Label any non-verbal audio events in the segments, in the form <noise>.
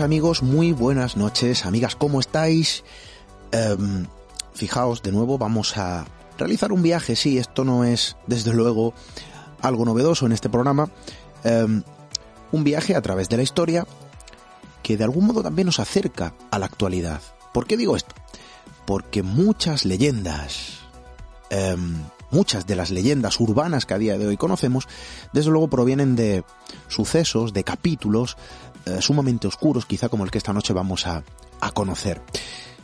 amigos, muy buenas noches amigas, ¿cómo estáis? Em, fijaos, de nuevo vamos a realizar un viaje, sí, esto no es desde luego algo novedoso en este programa, em, un viaje a través de la historia que de algún modo también nos acerca a la actualidad. ¿Por qué digo esto? Porque muchas leyendas, em, muchas de las leyendas urbanas que a día de hoy conocemos, desde luego provienen de sucesos, de capítulos eh, sumamente oscuros, quizá como el que esta noche vamos a, a conocer.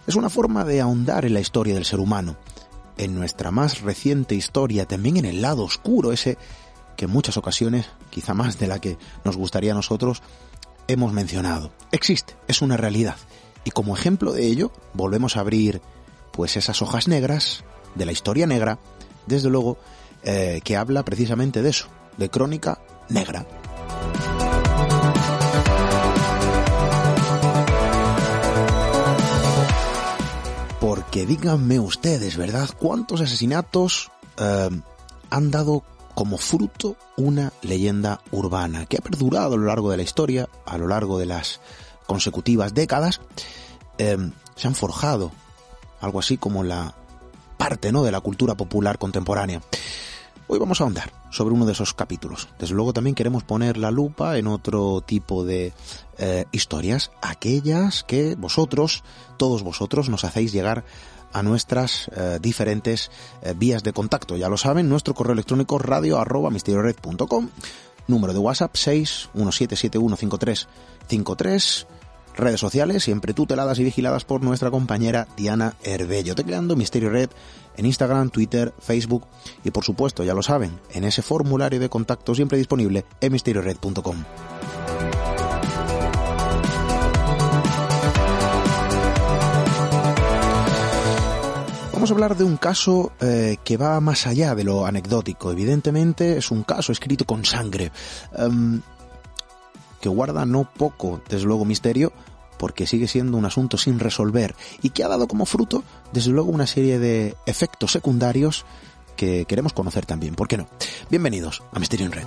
Es una forma de ahondar en la historia del ser humano, en nuestra más reciente historia, también en el lado oscuro, ese que en muchas ocasiones, quizá más de la que nos gustaría a nosotros, hemos mencionado. Existe, es una realidad. Y como ejemplo de ello, volvemos a abrir pues esas hojas negras de la historia negra, desde luego, eh, que habla precisamente de eso, de crónica negra. Porque díganme ustedes, ¿verdad? ¿Cuántos asesinatos eh, han dado como fruto una leyenda urbana que ha perdurado a lo largo de la historia, a lo largo de las consecutivas décadas, eh, se han forjado algo así como la parte ¿no? de la cultura popular contemporánea. Hoy vamos a ahondar sobre uno de esos capítulos. Desde luego también queremos poner la lupa en otro tipo de eh, historias, aquellas que vosotros, todos vosotros, nos hacéis llegar a nuestras eh, diferentes eh, vías de contacto. Ya lo saben, nuestro correo electrónico radio arroba número de WhatsApp 617715353, redes sociales siempre tuteladas y vigiladas por nuestra compañera Diana Herbello, tecleando Misterio Red en Instagram, Twitter, Facebook y por supuesto, ya lo saben, en ese formulario de contacto siempre disponible en misteriored.com. Vamos a hablar de un caso eh, que va más allá de lo anecdótico. Evidentemente es un caso escrito con sangre, um, guarda no poco, desde luego, misterio, porque sigue siendo un asunto sin resolver y que ha dado como fruto, desde luego, una serie de efectos secundarios que queremos conocer también. ¿Por qué no? Bienvenidos a Misterio en Red.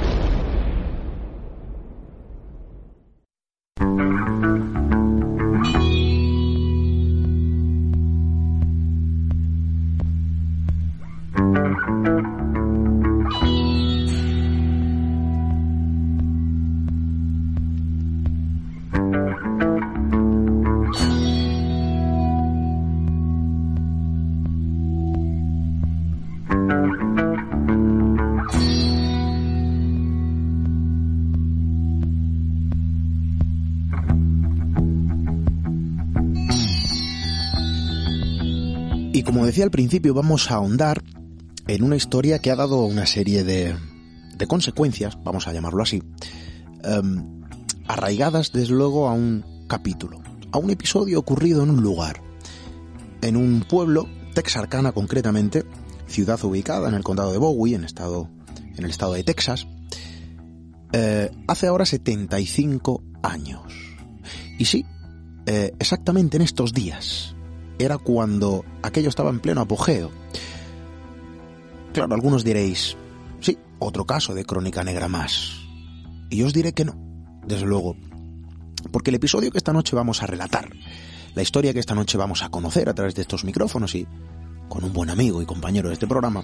Decía al principio, vamos a ahondar en una historia que ha dado una serie de, de consecuencias, vamos a llamarlo así, em, arraigadas desde luego a un capítulo, a un episodio ocurrido en un lugar, en un pueblo, Texarkana concretamente, ciudad ubicada en el condado de Bowie, en, estado, en el estado de Texas, eh, hace ahora 75 años. Y sí, eh, exactamente en estos días, era cuando aquello estaba en pleno apogeo. Claro, algunos diréis, sí, otro caso de crónica negra más. Y yo os diré que no, desde luego. Porque el episodio que esta noche vamos a relatar, la historia que esta noche vamos a conocer a través de estos micrófonos y con un buen amigo y compañero de este programa,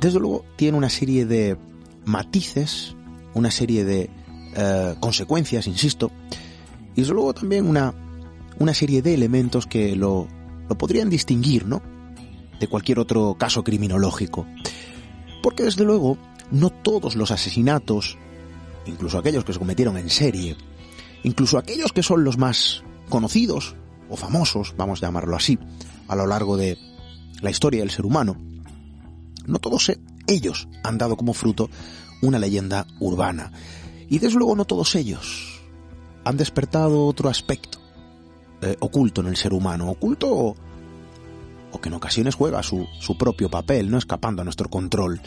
desde luego tiene una serie de matices, una serie de eh, consecuencias, insisto, y desde luego también una, una serie de elementos que lo, lo podrían distinguir, ¿no? De cualquier otro caso criminológico. Porque desde luego, no todos los asesinatos, incluso aquellos que se cometieron en serie, incluso aquellos que son los más conocidos o famosos, vamos a llamarlo así, a lo largo de la historia del ser humano, no todos ellos han dado como fruto una leyenda urbana. Y desde luego no todos ellos han despertado otro aspecto eh, oculto en el ser humano, oculto o, o que en ocasiones juega su, su propio papel, no escapando a nuestro control.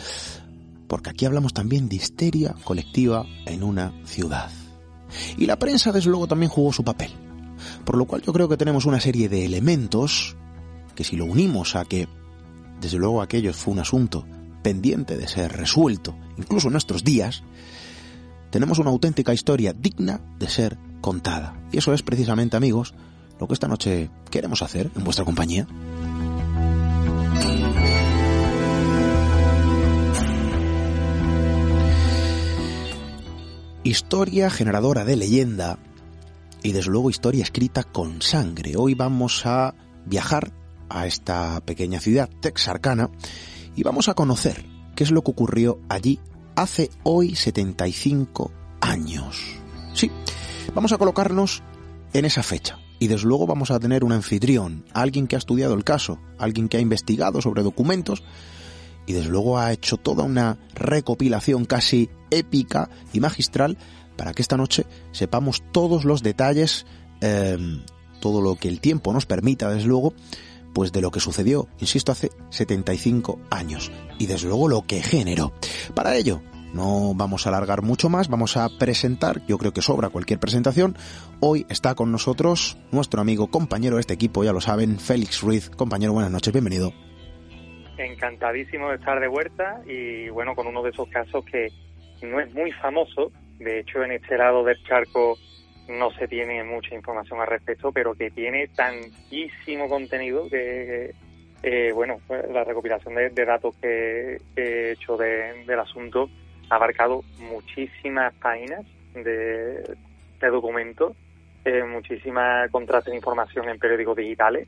Porque aquí hablamos también de histeria colectiva en una ciudad. Y la prensa, desde luego, también jugó su papel. Por lo cual yo creo que tenemos una serie de elementos que si lo unimos a que, desde luego, aquello fue un asunto pendiente de ser resuelto, incluso en nuestros días, tenemos una auténtica historia digna de ser contada. Y eso es precisamente, amigos, lo que esta noche queremos hacer en vuestra compañía. Historia generadora de leyenda y desde luego historia escrita con sangre. Hoy vamos a viajar a esta pequeña ciudad texarcana y vamos a conocer qué es lo que ocurrió allí hace hoy 75 años. Sí, vamos a colocarnos en esa fecha. Y desde luego vamos a tener un anfitrión, alguien que ha estudiado el caso, alguien que ha investigado sobre documentos y desde luego ha hecho toda una recopilación casi épica y magistral para que esta noche sepamos todos los detalles, eh, todo lo que el tiempo nos permita, desde luego, pues de lo que sucedió, insisto, hace 75 años y desde luego lo que generó. Para ello, no vamos a alargar mucho más, vamos a presentar, yo creo que sobra cualquier presentación. Hoy está con nosotros nuestro amigo, compañero de este equipo, ya lo saben, Félix Ruiz. Compañero, buenas noches, bienvenido encantadísimo de estar de vuelta y bueno, con uno de esos casos que no es muy famoso, de hecho en este lado del charco no se tiene mucha información al respecto, pero que tiene tantísimo contenido que, eh, bueno, la recopilación de, datos que, he hecho del asunto ha abarcado muchísimas páginas de, documentos, eh, muchísimas contrastes de información en periódicos digitales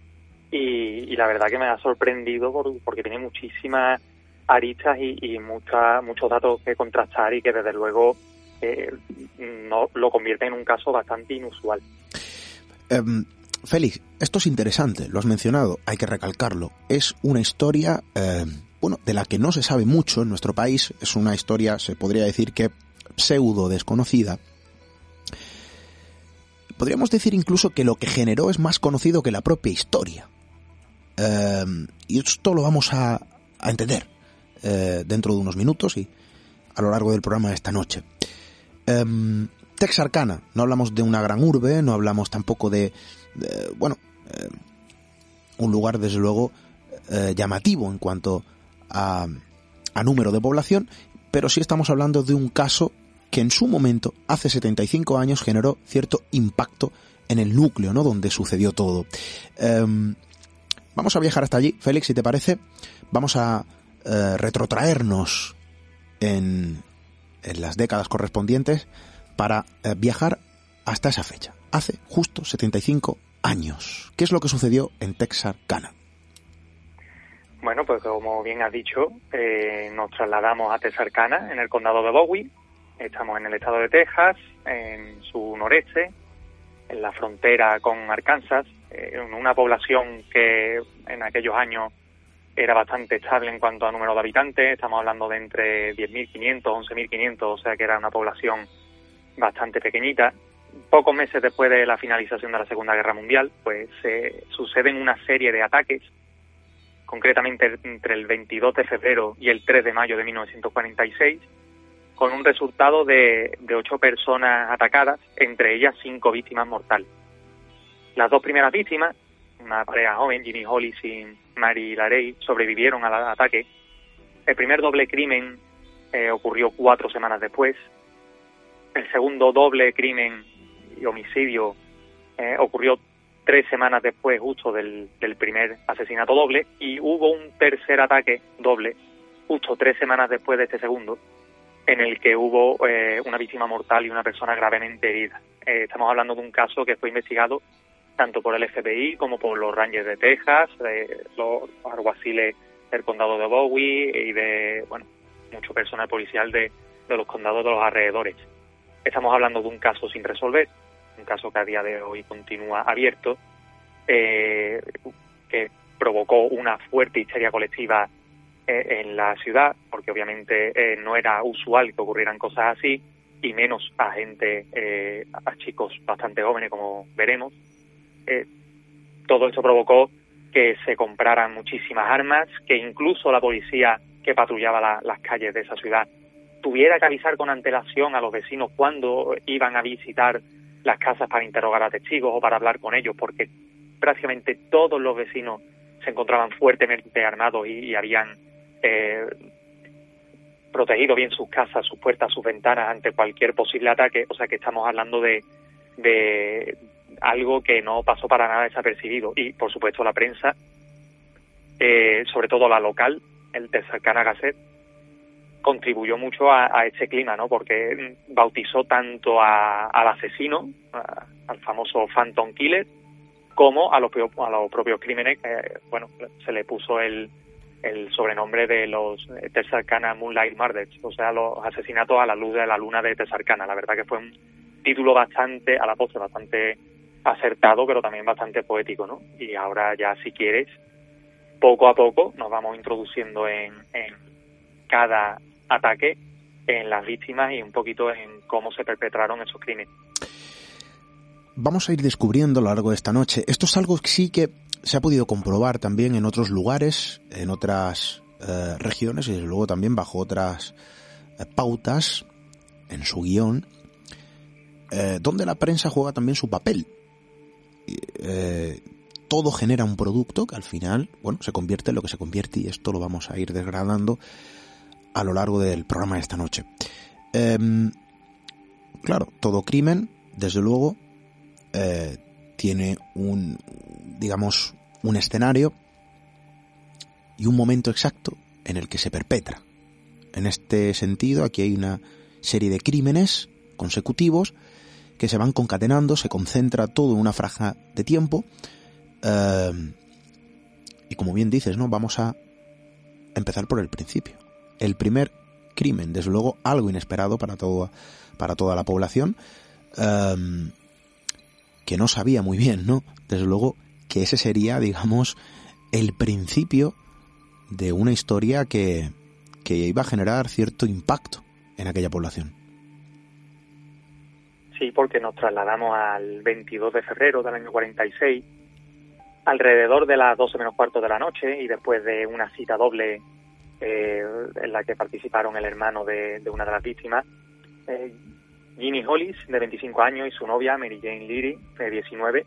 y, la verdad que me ha sorprendido porque tiene muchísimas aristas y, muchos datos que contrastar y que desde luego eh, no, lo convierte en un caso bastante inusual. Em, Félix, esto es interesante, lo has mencionado, hay que recalcarlo. Es una historia, em, bueno, de la que no se sabe mucho en nuestro país. Es una historia, se podría decir que pseudo desconocida. Podríamos decir incluso que lo que generó es más conocido que la propia historia. Em, y esto lo vamos a, entender eh, dentro de unos minutos y a lo largo del programa de esta noche. Eh, Texarkana, no hablamos de una gran urbe, no hablamos tampoco de, bueno, em, un lugar desde luego eh, llamativo en cuanto a, número de población, pero sí estamos hablando de un caso que en su momento, hace 75 años, generó cierto impacto en el núcleo, ¿no? Donde sucedió todo. Vamos a viajar hasta allí, Félix, si te parece. Vamos a eh, retrotraernos en, las décadas correspondientes para eh, viajar hasta esa fecha, hace justo 75 años. ¿Qué es lo que sucedió en Texarkana? Bueno, pues como bien has dicho, eh, nos trasladamos a Texarkana, en el condado de Bowie. Estamos en el estado de Texas, en su noreste, en la frontera con Arkansas, una población que en aquellos años era bastante estable en cuanto a número de habitantes, estamos hablando de entre 10.500, 11.500, o sea que era una población bastante pequeñita. Pocos meses después de la finalización de la Segunda Guerra Mundial, pues se suceden una serie de ataques, concretamente entre el 22 de febrero y el 3 de mayo de 1946, con un resultado de, de ocho personas atacadas, entre ellas cinco víctimas mortales. Las dos primeras víctimas, una pareja joven, Jimmy Hollis y Mary Larey, sobrevivieron al ataque. El primer doble crimen eh, ocurrió cuatro semanas después. El segundo doble crimen y homicidio eh, ocurrió tres semanas después justo del, primer asesinato doble y hubo un tercer ataque doble justo tres semanas después de este segundo en el que hubo eh, una víctima mortal y una persona gravemente herida. Eh, estamos hablando de un caso que fue investigado tanto por el FBI como por los Rangers de Texas, los alguaciles del condado de Bowie y de, bueno, mucho personal policial de los condados de los alrededores. Estamos hablando de un caso sin resolver, un caso que a día de hoy continúa abierto, eh, que provocó una fuerte histeria colectiva eh, en la ciudad, porque obviamente eh, no era usual que ocurrieran cosas así, y menos a gente, a chicos bastante jóvenes, como veremos. Todo esto provocó que se compraran muchísimas armas, que incluso la policía que patrullaba la, las calles de esa ciudad tuviera que avisar con antelación a los vecinos cuando iban a visitar las casas para interrogar a testigos o para hablar con ellos, porque prácticamente todos los vecinos se encontraban fuertemente armados y, habían eh, protegido bien sus casas, sus puertas, sus ventanas ante cualquier posible ataque, o sea que estamos hablando de, de algo que no pasó para nada desapercibido. Y por supuesto la prensa, eh, sobre todo la local, el Texarkana Gazette, contribuyó mucho a, a este clima, ¿no? Porque bautizó tanto a, al asesino, al famoso Phantom Killer, como a los, a los propios crímenes, que, bueno, se le puso el, el sobrenombre de los Texarkana Moonlight Murders, o sea, los asesinatos a la luz de la luna de Texarkana. La verdad que fue un título bastante, a la postre, bastante acertado, pero también bastante poético, ¿no? Y ahora ya, si quieres, poco a poco nos vamos introduciendo en, en cada ataque, en las víctimas y un poquito en cómo se perpetraron esos crímenes. Vamos a ir descubriendo a lo largo de esta noche. Esto es algo que sí que se ha podido comprobar también en otros lugares, en otras eh, regiones y luego también bajo otras eh, pautas en su guion, eh, donde la prensa juega también su papel. Todo genera un producto que al final, bueno, se convierte en lo que se convierte y esto lo vamos a ir desgradando a lo largo del programa de esta noche. Eh, claro, todo crimen, desde luego, eh, tiene un, digamos, un escenario y un momento exacto en el que se perpetra. En este sentido, aquí hay una serie de crímenes consecutivos que se van concatenando, se concentra todo en una franja de tiempo. Eh, y como bien dices, ¿no? Vamos a empezar por el principio. El primer crimen, desde luego, algo inesperado para toda, para toda la población, eh, que no sabía muy bien, ¿no? Desde luego que ese sería, digamos, el principio de una historia que, que iba a generar cierto impacto en aquella población. Sí, porque nos trasladamos al 22 de febrero del año 46, alrededor de las 12 menos cuarto de la noche y después de una cita doble eh, en la que participaron el hermano de, de una de las víctimas, eh, Ginny Hollis, de 25 años, y su novia, Mary Jane Leary, de 19,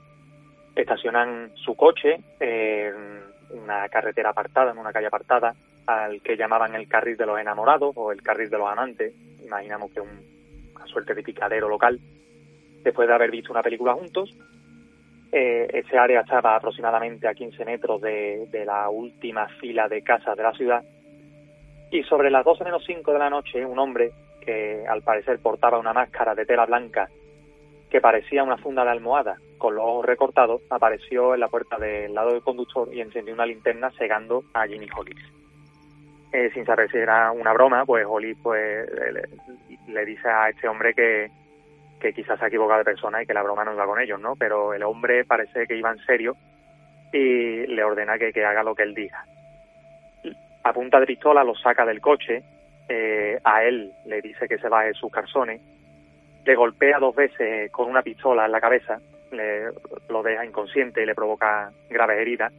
estacionan su coche en una carretera apartada, en una calle apartada, al que llamaban el carril de los enamorados o el carril de los amantes. Imaginamos que un, una suerte de picadero local. Después de haber visto una película juntos, eh, ese área estaba aproximadamente a 15 metros de, de, la última fila de casas de la ciudad. Y sobre las 12 menos 5 de la noche, un hombre que al parecer portaba una máscara de tela blanca que parecía una funda de almohada con los ojos recortados, apareció en la puerta del lado del conductor y encendió una linterna cegando a Jimmy Hollis. Eh, sin saber si era una broma, pues Hollis pues, le, le, dice a este hombre que, quizás se ha equivocado de persona y que la broma no iba con ellos, ¿no? Pero el hombre parece que iba en serio y le ordena que haga lo que él diga. A punta de pistola lo saca del coche, eh, a él le dice que se baje sus calzones, le golpea dos veces con una pistola en la cabeza, le, lo deja inconsciente y le provoca graves heridas.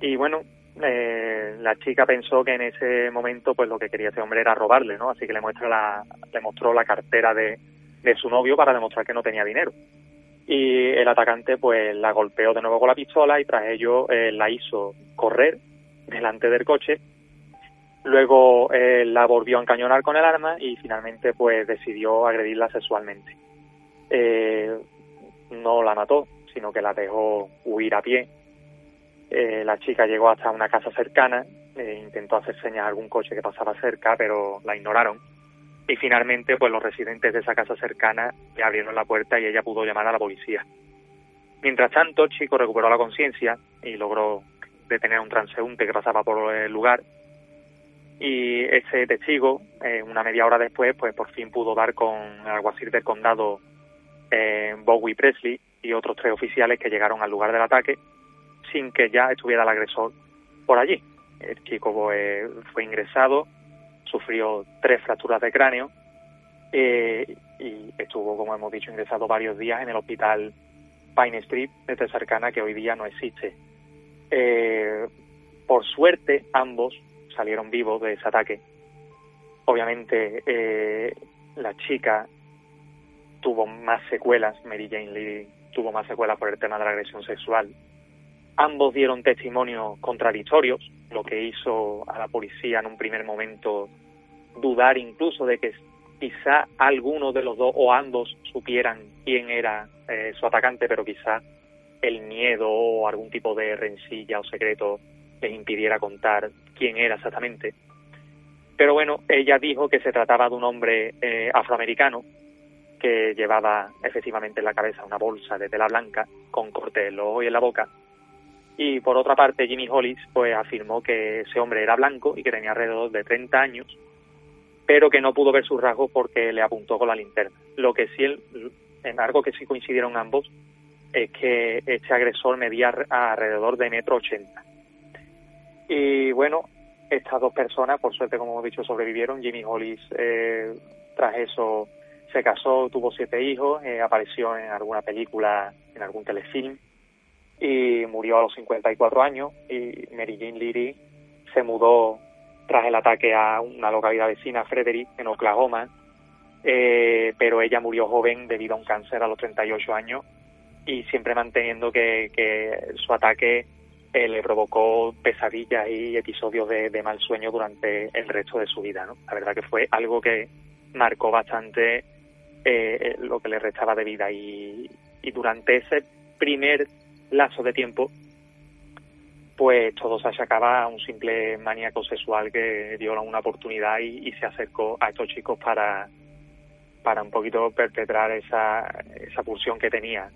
Y bueno, eh, la chica pensó que en ese momento pues lo que quería ese hombre era robarle, ¿no? Así que le muestra la, le mostró la cartera de, de su novio para demostrar que no tenía dinero. Y el atacante pues la golpeó de nuevo con la pistola y tras ello eh, la hizo correr delante del coche. Luego eh, la volvió a encañonar con el arma y finalmente pues decidió agredirla sexualmente. Eh, no la mató, sino que la dejó huir a pie. la chica llegó hasta una casa cercana, intentó hacer señas a algún coche que pasaba cerca, pero la ignoraron y finalmente pues los residentes de esa casa cercana le abrieron la puerta y ella pudo llamar a la policía. Mientras tanto, Chico recuperó la conciencia y logró detener a un transeúnte que pasaba por el lugar y ese testigo, eh, una media hora después, pues por fin pudo dar con el alguacil del condado eh, Bowie Presley y otros tres oficiales que llegaron al lugar del ataque sin que ya estuviera el agresor por allí. El chico pues, fue ingresado sufrió tres fracturas de cráneo eh, y estuvo, como hemos dicho, ingresado varios días en el hospital Pine Street de cercana que hoy día no existe. Eh, por suerte, ambos salieron vivos de ese ataque. Obviamente, eh, la chica tuvo más secuelas, Mary Jane Lee tuvo más secuelas por el tema de la agresión sexual. Ambos dieron testimonios contradictorios, lo que hizo a la policía en un primer momento dudar incluso de que quizá alguno de los dos o ambos supieran quién era eh, su atacante, pero quizá el miedo o algún tipo de rencilla o secreto les impidiera contar quién era exactamente. Pero bueno, ella dijo que se trataba de un hombre eh, afroamericano que llevaba efectivamente en la cabeza una bolsa de tela blanca con corte en los ojos y en la boca y por otra parte, Jimmy Hollis pues afirmó que ese hombre era blanco y que tenía alrededor de 30 años, pero que no pudo ver sus rasgos porque le apuntó con la linterna. Lo que sí, en algo que sí coincidieron ambos, es que este agresor medía alrededor de metro ochenta. Y bueno, estas dos personas, por suerte, como hemos dicho, sobrevivieron. Jimmy Hollis, eh, tras eso, se casó, tuvo siete hijos, eh, apareció en alguna película, en algún telefilm y murió a los 54 años y Mary Jane Leary se mudó tras el ataque a una localidad vecina, Frederick, en Oklahoma, eh, pero ella murió joven debido a un cáncer a los 38 años y siempre manteniendo que, su ataque eh, le provocó pesadillas y episodios de, mal sueño durante el resto de su vida. ¿no? La verdad que fue algo que marcó bastante eh, lo que le restaba de vida y, y durante ese primer lazo de tiempo, pues todo se achacaba a un simple maníaco sexual que dio una oportunidad y, se acercó a estos chicos para, para un poquito perpetrar esa, esa pulsión que tenía.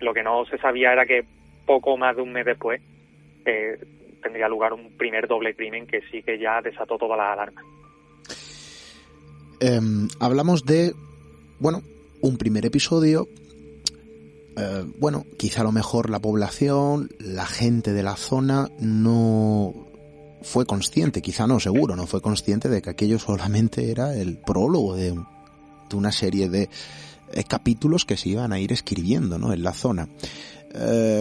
Lo que no se sabía era que poco más de un mes después eh, tendría lugar un primer doble crimen que sí que ya desató toda la alarma. Em, hablamos de, bueno, un primer episodio eh, bueno, quizá a lo mejor la población, la gente de la zona no fue consciente, quizá no, seguro, no fue consciente de que aquello solamente era el prólogo de, una serie de eh, capítulos que se iban a ir escribiendo ¿no? en la zona.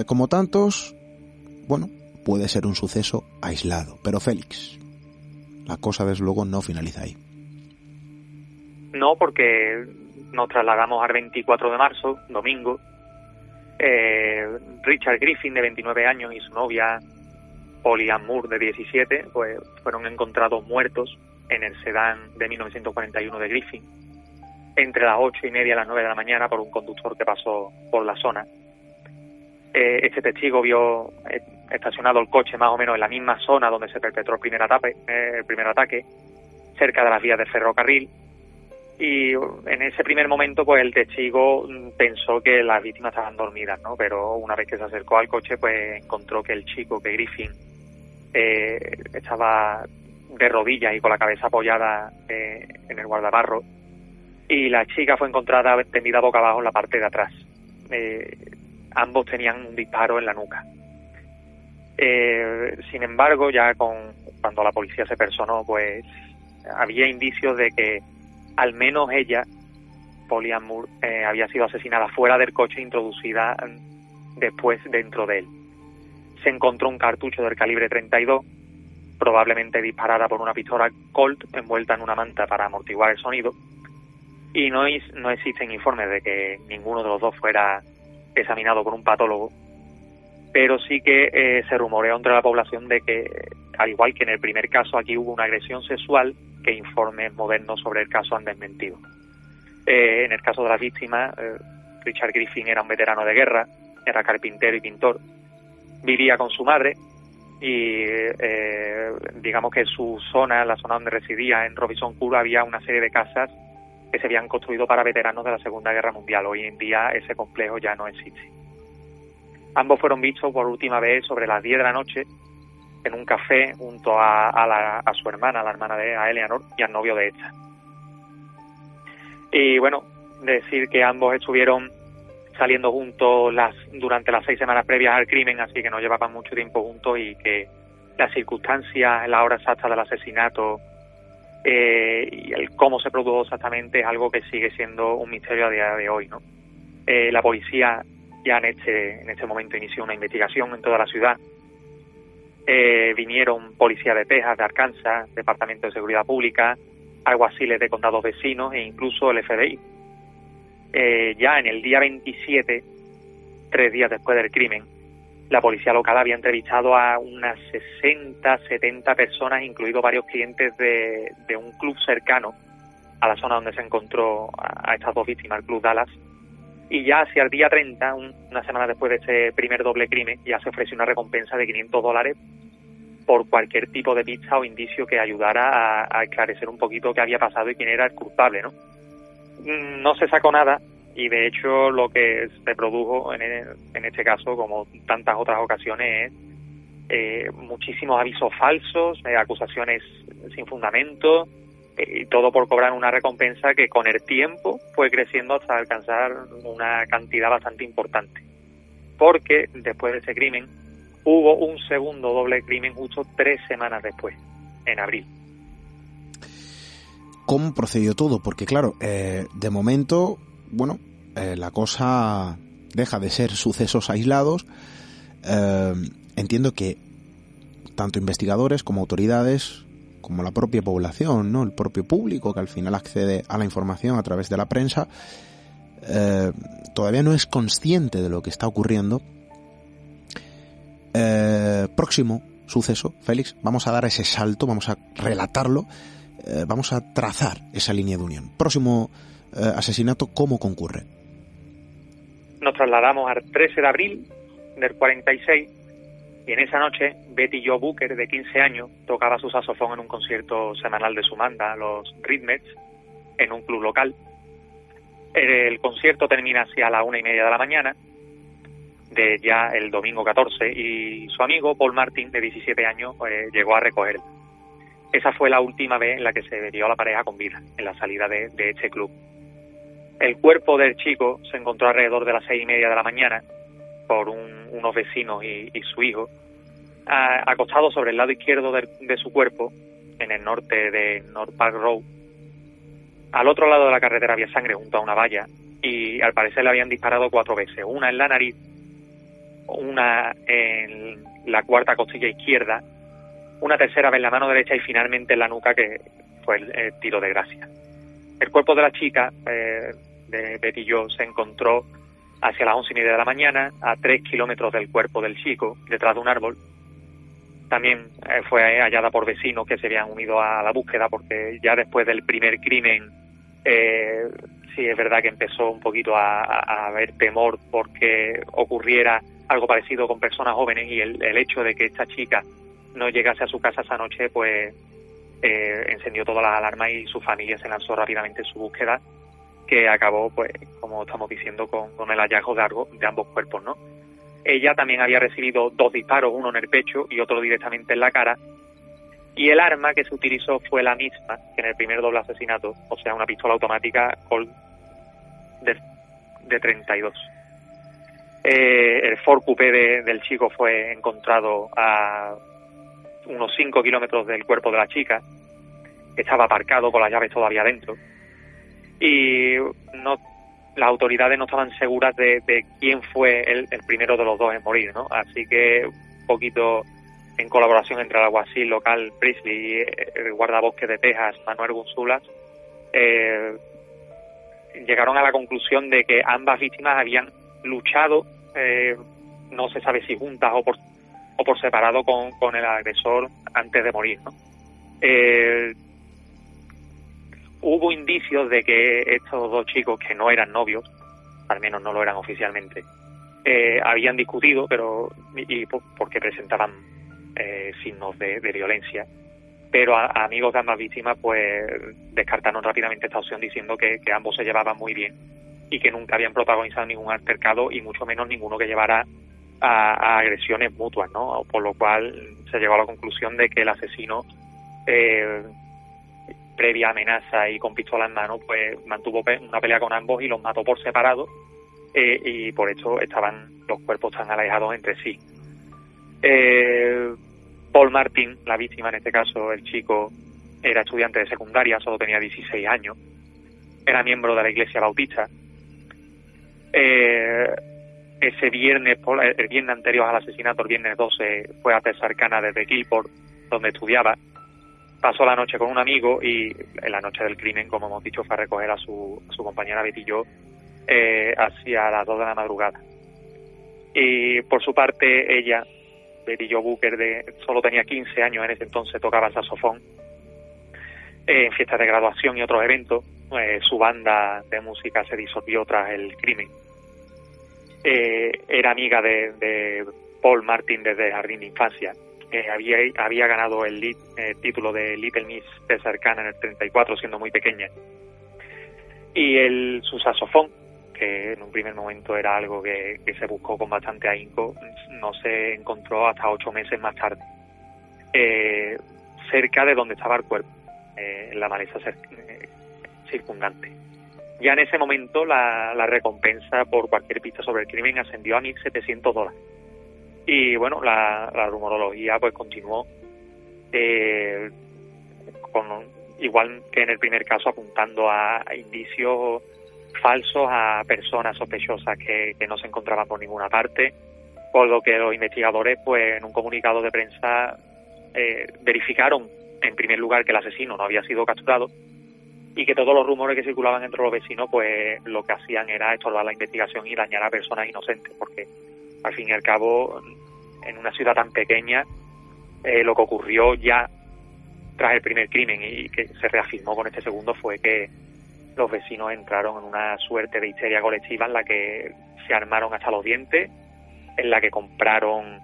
Como tantos, bueno, puede ser un suceso aislado, pero Félix, la cosa desde luego no finaliza ahí. No, porque nos trasladamos al 24 de marzo, domingo, eh, Richard Griffin, de 29 años, y su novia, Polly Moore, de 17, pues fueron encontrados muertos en el sedán de 1941 de Griffin, entre las ocho y media y las 9 de la mañana por un conductor que pasó por la zona. Eh, este testigo vio eh, estacionado el coche más o menos en la misma zona donde se perpetró el primer ataque, el primer ataque cerca de las vías de ferrocarril, y en ese primer momento pues el testigo pensó que las víctimas estaban dormidas, ¿no? Pero una vez que se acercó al coche pues encontró que el chico, que Griffin, eh, estaba de rodillas y con la cabeza apoyada eh, en el guardabarro y la chica fue encontrada tendida boca abajo en la parte de atrás. Eh, ambos tenían un disparo en la nuca. Eh, sin embargo, ya con cuando la policía se personó, pues había indicios de que al menos ella, Polian Moore, eh, había sido asesinada fuera del coche e introducida después dentro de él. Se encontró un cartucho del calibre 32, probablemente disparada por una pistola Colt envuelta en una manta para amortiguar el sonido, y no, no existen informes de que ninguno de los dos fuera examinado por un patólogo, pero sí que eh, se rumoreó entre la población de que, al igual que en el primer caso, aquí hubo una agresión sexual que informes modernos sobre el caso han desmentido. Eh, en el caso de la víctima, eh, Richard Griffin era un veterano de guerra, era carpintero y pintor, vivía con su madre y digamos que su zona, la zona donde residía en Robinson Cool, había una serie de casas que se habían construido para veteranos de la Segunda Guerra Mundial. Hoy en día ese complejo ya no existe. Ambos fueron vistos por última vez sobre las 10 de la noche en un café junto a, a, su hermana, la hermana de Eleanor, y al novio de esta. Y bueno, decir que ambos estuvieron saliendo juntos las, durante las seis semanas previas al crimen, así que no llevaban mucho tiempo juntos y que las circunstancias, la hora exacta del asesinato eh, y el cómo se produjo exactamente es algo que sigue siendo un misterio a día de hoy, ¿no? Eh, la policía ya en este, en este momento inició una investigación en toda la ciudad. Eh, vinieron policías de Texas, de Arkansas, Departamento de Seguridad Pública, alguaciles de condados vecinos e incluso el FBI. ya en el día 27, tres días después del crimen, la policía local había entrevistado a unas 60, 70 personas, incluidos varios clientes de, un club cercano a la zona donde se encontró a, estas dos víctimas, el Club Dallas. Y ya hacia el día 30, una semana después de ese primer doble crimen, ya se ofreció una recompensa de 500 dólares por cualquier tipo de pista o indicio que ayudara a, esclarecer un poquito qué había pasado y quién era el culpable, ¿no? Mm, no se sacó nada, y de hecho lo que se produjo en, en este caso, como tantas otras ocasiones, es eh, muchísimos avisos falsos, eh, acusaciones sin fundamento, y todo por cobrar una recompensa que con el tiempo fue creciendo hasta alcanzar una cantidad bastante importante. Porque después de ese crimen hubo un segundo doble crimen justo tres semanas después, en abril. ¿Cómo procedió todo? Porque claro, de momento bueno, eh, la cosa deja de ser sucesos aislados. Eh, entiendo que tanto investigadores como autoridades, como la propia población, ¿no? el propio público que al final accede a la información a través de la prensa, eh, todavía no es consciente de lo que está ocurriendo. próximo suceso, Félix, vamos a dar ese salto, vamos a relatarlo, vamos a trazar esa línea de unión. Próximo eh, asesinato, ¿cómo concurre? Nos trasladamos al 13 de abril del 46 y en esa noche Betty Joe Booker, de 15 años, tocaba su saxofón en un concierto semanal de su banda, los Rhythmets, en un club local. El concierto termina hacia la una y media de la mañana, de ya el domingo 14, y su amigo Paul Martin, de 17 años, eh, llegó a recogerla. Esa fue la última vez en la que se vio a la pareja con vida, en la salida de este club. El cuerpo del chico se encontró alrededor de las seis y media de la mañana por unos vecinos y, su hijo, acostado sobre el lado izquierdo de, su cuerpo, en el norte de North Park Road. Al otro lado de la carretera había sangre junto a una valla y al parecer le habían disparado cuatro veces, una en la nariz, una en la cuarta costilla izquierda, una tercera vez en la mano derecha y finalmente en la nuca que fue el tiro de gracia. El cuerpo de la chica, eh, de Betty se encontró hacia las once y media de la mañana, a tres kilómetros del cuerpo del chico, detrás de un árbol. También eh, fue hallada por vecinos que se habían unido a la búsqueda, porque ya después del primer crimen, eh, sí es verdad que empezó un poquito a, haber temor porque ocurriera algo parecido con personas jóvenes y el, hecho de que esta chica no llegase a su casa esa noche, pues eh, encendió todas las alarmas y su familia se lanzó rápidamente en su búsqueda, que acabó, pues, como estamos diciendo, con, el hallazgo de, de ambos cuerpos, ¿no? Ella también había recibido dos disparos, uno en el pecho y otro directamente en la cara, Y el arma que se utilizó fue la misma que en el primer doble asesinato, o sea, una pistola automática Colt de, de 32. Eh, el Ford Coupé del chico fue encontrado a unos 5 kilómetros del cuerpo de la chica. Estaba aparcado con las llaves todavía dentro. Y no, las autoridades no estaban seguras de, quién fue el, primero de los dos en morir, ¿no? Así que un poquito en colaboración entre el alguacil local Priestley y el guardabosque de Texas, Manuel Gunzulas, eh, llegaron a la conclusión de que ambas víctimas habían luchado, eh, no se sabe si juntas o por, o por separado con, con el agresor antes de morir. ¿no? Eh, hubo indicios de que estos dos chicos, que no eran novios, al menos no lo eran oficialmente, eh, habían discutido, pero y, porque presentaban eh, signos de, violencia. Pero a, amigos de ambas víctimas, pues descartaron rápidamente esta opción diciendo que, ambos se llevaban muy bien y que nunca habían protagonizado ningún altercado y mucho menos ninguno que llevara a, agresiones mutuas, ¿no? Por lo cual se llegó a la conclusión de que el asesino eh, previa amenaza y con pistola en mano, pues mantuvo una pelea con ambos y los mató por separado eh, y por eso estaban los cuerpos tan alejados entre sí. Eh, Paul Martin, la víctima en este caso, el chico, era estudiante de secundaria, solo tenía 16 años, era miembro de la iglesia bautista. Eh, ese viernes, el viernes anterior al asesinato, el viernes 12, fue a Texarkana desde Gilport, donde estudiaba, pasó la noche con un amigo y en la noche del crimen, como hemos dicho, fue a recoger a su, su compañera Betty Jo eh, hacia las 2 de la madrugada. Y por su parte, ella, Betty Jo Booker, de, solo tenía 15 años en ese entonces, tocaba saxofón en fiestas de graduación y otros eventos. Eh, su banda de música se disolvió tras el crimen. Eh, era amiga de, de Paul Martin desde jardín de infancia había, había ganado el eh, título de Little Miss de en el 34, siendo muy pequeña. Y el, su saxofón, que en un primer momento era algo que, se buscó con bastante ahínco, no se encontró hasta ocho meses más tarde, eh, cerca de donde estaba el cuerpo, eh, en la maleza circundante. Ya en ese momento la, la recompensa por cualquier pista sobre el crimen ascendió a 1.700 dólares y bueno, la, rumorología pues continuó eh, con igual que en el primer caso apuntando a, indicios falsos a personas sospechosas que, no se encontraban por ninguna parte, por lo que los investigadores pues en un comunicado de prensa eh, verificaron en primer lugar que el asesino no había sido capturado y que todos los rumores que circulaban entre los vecinos pues lo que hacían era estorbar la investigación y dañar a personas inocentes porque al fin y al cabo, en una ciudad tan pequeña, eh, lo que ocurrió ya tras el primer crimen y que se reafirmó con este segundo fue que los vecinos entraron en una suerte de histeria colectiva en la que se armaron hasta los dientes, en la que compraron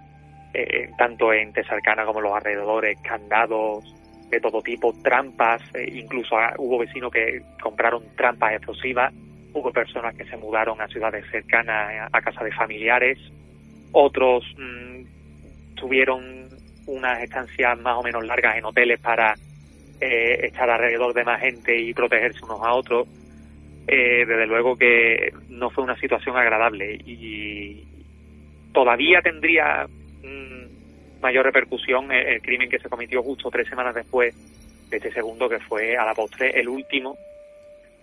eh, tanto en Tesarcana como los alrededores candados de todo tipo, trampas, eh, incluso hubo vecinos que compraron trampas explosivas, hubo personas que se mudaron a ciudades cercanas a casa de familiares, otros mm, tuvieron unas estancias más o menos largas en hoteles para eh, estar alrededor de más gente y protegerse unos a otros. Eh, desde luego que no fue una situación agradable y todavía tendría mm, mayor repercusión el, crimen que se cometió justo tres semanas después de este segundo, que fue a la postre el último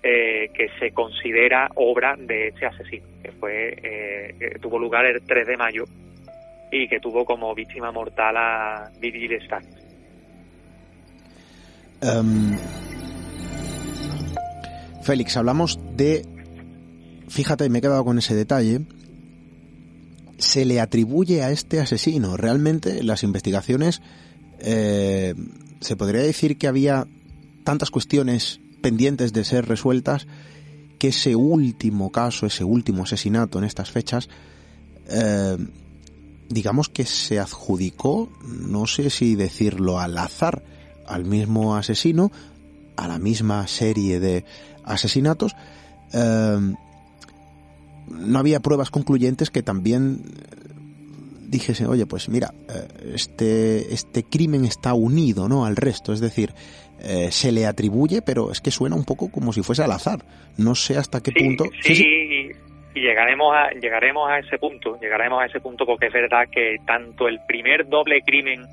eh, que se considera obra de este asesino, que fue eh, que tuvo lugar el 3 de mayo y que tuvo como víctima mortal a Virgil Stack. Em, Félix, hablamos de, fíjate, me he quedado con ese detalle, se le atribuye a este asesino. Realmente las investigaciones, eh, se podría decir que había tantas cuestiones pendientes de ser resueltas que ese último caso, ese último asesinato en estas fechas, eh, digamos que se adjudicó, no sé si decirlo al azar, al mismo asesino, a la misma serie de asesinatos. Eh, no había pruebas concluyentes que también dijese, oye, pues mira, eh, este, este crimen está unido, ¿no? Al resto, es decir, eh, se le atribuye, pero es que suena un poco como si fuese al azar. No sé hasta qué punto. Sí, sí, y llegaremos a, llegaremos a ese punto, llegaremos a ese punto porque es verdad que tanto el primer doble crimen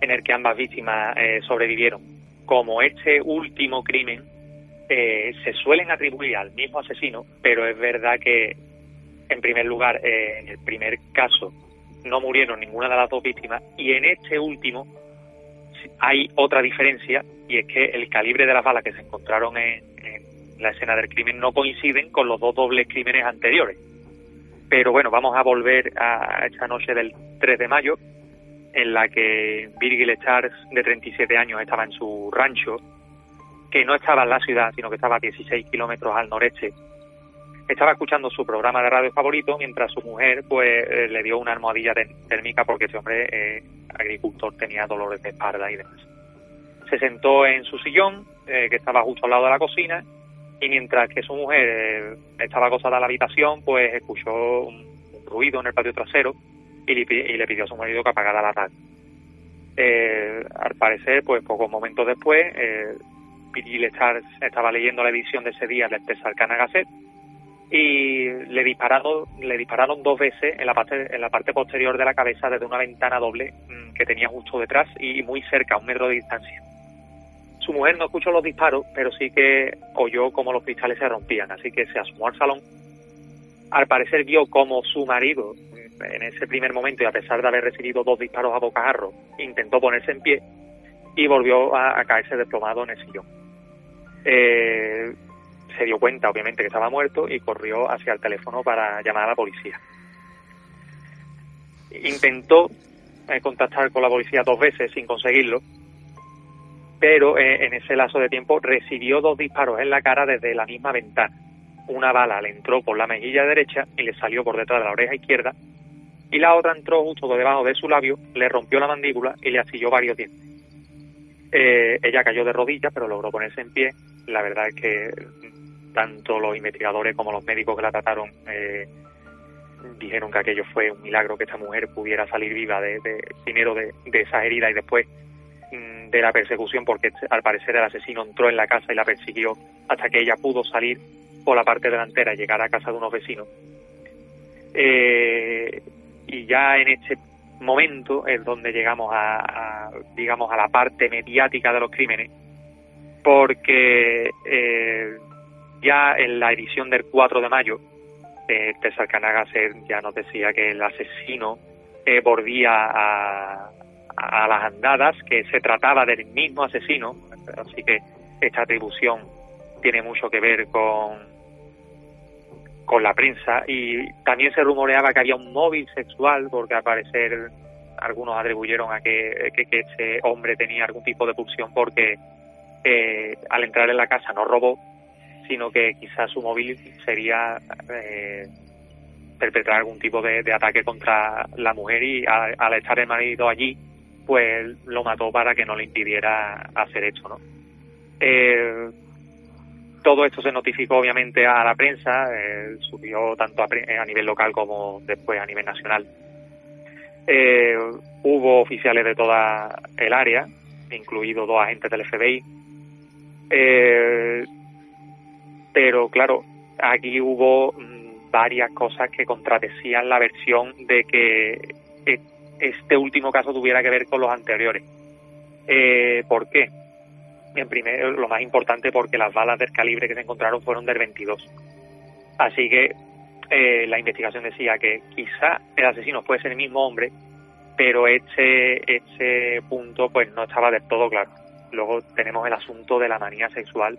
en el que ambas víctimas eh, sobrevivieron como este último crimen eh, se suelen atribuir al mismo asesino, pero es verdad que en primer lugar en el primer caso no murieron ninguna de las dos víctimas y en este último hay otra diferencia y es que el calibre de las balas que se encontraron en, la escena del crimen no coinciden con los dos dobles crímenes anteriores. Pero bueno, vamos a volver a esta noche del 3 de mayo, en la que Virgil Charles, de 37 años, estaba en su rancho, que no estaba en la ciudad, sino que estaba a 16 kilómetros al noreste. Estaba escuchando su programa de radio favorito mientras su mujer pues eh, le dio una almohadilla térmica porque ese hombre eh, agricultor tenía dolores de espalda y demás. Se sentó en su sillón, eh, que estaba justo al lado de la cocina, y mientras que su mujer estaba acostada en la habitación, pues escuchó un, ruido en el patio trasero y le, pidió a su marido que apagara la. Eh, al parecer, pues pocos momentos después, eh, Virgil estaba leyendo la edición de ese día del Texarkana Gazette y le dispararon, le dispararon dos veces en la parte, en la parte posterior de la cabeza desde una ventana doble mm, que tenía justo detrás y muy cerca, a un metro de distancia. Su mujer no escuchó los disparos, pero sí que oyó cómo los cristales se rompían, así que se asomó al salón. Al parecer vio cómo su marido, en ese primer momento y a pesar de haber recibido dos disparos a bocajarro, intentó ponerse en pie y volvió a, caerse desplomado en el sillón. Eh, se dio cuenta, obviamente, que estaba muerto y corrió hacia el teléfono para llamar a la policía. Intentó eh, contactar con la policía dos veces sin conseguirlo pero eh, en ese lazo de tiempo recibió dos disparos en la cara desde la misma ventana. Una bala le entró por la mejilla derecha y le salió por detrás de la oreja izquierda, y la otra entró justo debajo de su labio, le rompió la mandíbula y le asilló varios dientes. Eh, ella cayó de rodillas, pero logró ponerse en pie. La verdad es que tanto los investigadores como los médicos que la trataron eh, dijeron que aquello fue un milagro que esta mujer pudiera salir viva de, primero de, de esas heridas y después Mm, de la persecución porque al parecer el asesino entró en la casa y la persiguió hasta que ella pudo salir por la parte delantera y llegar a casa de unos vecinos. Eh, y ya en este momento es donde llegamos a, digamos a la parte mediática de los crímenes porque eh, ya en la edición del 4 de mayo eh, César ya nos decía que el asesino eh, volvía a, las andadas, que se trataba del mismo asesino, así que esta atribución tiene mucho que ver con, con la prensa. Y también se rumoreaba que había un móvil sexual porque al parecer algunos atribuyeron a que, que, ese hombre tenía algún tipo de pulsión porque eh, al entrar en la casa no robó, sino que quizás su móvil sería eh, perpetrar algún tipo de, ataque contra la mujer y al estar el marido allí pues lo mató para que no le impidiera hacer esto, ¿no? Eh, todo esto se notificó obviamente a la prensa, eh, subió tanto a, nivel local como después a nivel nacional. Eh, hubo oficiales de toda el área, incluidos dos agentes del FBI. Pero claro, aquí hubo mm, varias cosas que contradecían la versión de que este último caso tuviera que ver con los anteriores. Eh, ¿Por qué? En primer, lo más importante porque las balas del calibre que se encontraron fueron del 22. Así que eh, la investigación decía que quizá el asesino puede ser el mismo hombre, pero este, este punto pues no estaba del todo claro. Luego tenemos el asunto de la manía sexual,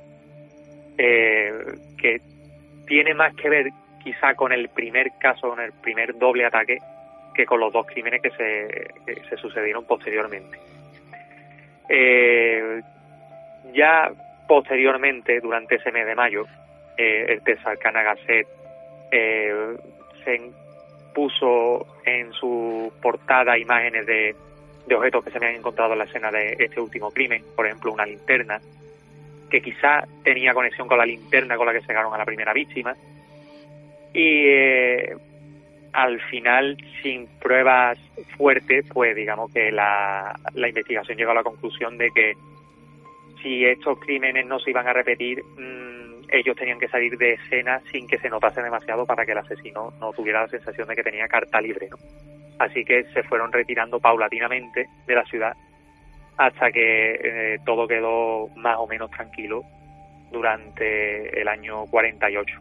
eh, que tiene más que ver quizá con el primer caso, con el primer doble ataque, que con los dos crímenes que se, se sucedieron posteriormente. Eh, ya posteriormente, durante ese mes de mayo, eh, el Texarkana Gazette eh, se puso en su portada imágenes de, de objetos que se habían encontrado en la escena de este último crimen, por ejemplo, una linterna, que quizá tenía conexión con la linterna con la que sacaron a la primera víctima. Y al final, sin pruebas fuertes, pues digamos que la, la investigación llegó a la conclusión de que si estos crímenes no se iban a repetir, mm, ellos tenían que salir de escena sin que se notase demasiado para que el asesino no tuviera la sensación de que tenía carta libre. ¿no? Así que se fueron retirando paulatinamente de la ciudad hasta que eh, todo quedó más o menos tranquilo durante el año 48,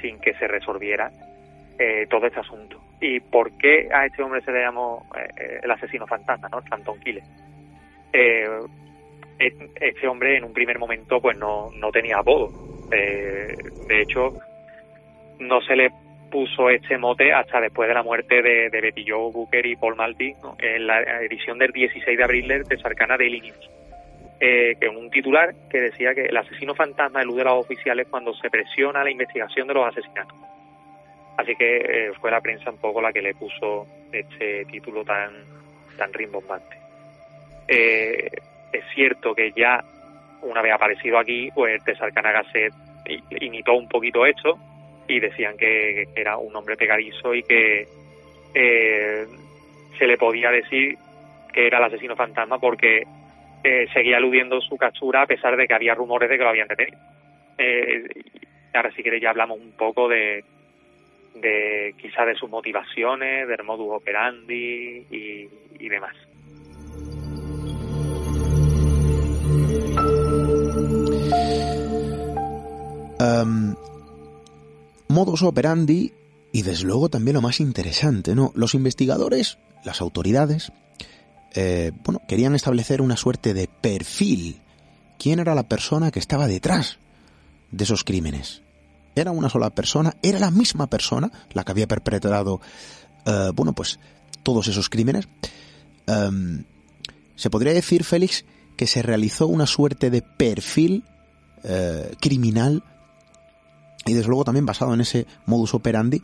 sin que se resolviera eh, todo este asunto. ¿Y por qué a este hombre se le llamó eh, el asesino fantasma, ¿no? el Phantom Killer? este hombre en un primer momento pues no, no tenía apodo. de hecho, no se le puso este mote hasta después de la muerte de, de Betty Joe Booker y Paul Malti en la edición del 16 de abril de Sarcana Daily News. Eh, que un titular que decía que el asesino fantasma elude a los oficiales cuando se presiona la investigación de los asesinatos. Así que eh, fue la prensa un poco la que le puso este título tan, tan rimbombante. Eh, es cierto que ya una vez aparecido aquí, pues Sarcana Gasset imitó un poquito esto, y decían que, era un hombre pegadizo y que eh, se le podía decir que era el asesino fantasma porque eh, seguía aludiendo su captura a pesar de que había rumores de que lo habían detenido. Eh, ahora si queréis ya hablamos un poco de, de quizá de sus motivaciones, del modus operandi y, demás. Um, modus operandi y desde luego también lo más interesante, ¿no? Los investigadores, las autoridades, eh, bueno, querían establecer una suerte de perfil. ¿Quién era la persona que estaba detrás de esos crímenes? ¿Era una sola persona? ¿Era la misma persona la que había perpetrado, eh, bueno, pues todos esos crímenes? Em, se podría decir, Félix, que se realizó una suerte de perfil eh, criminal y desde luego también basado en ese modus operandi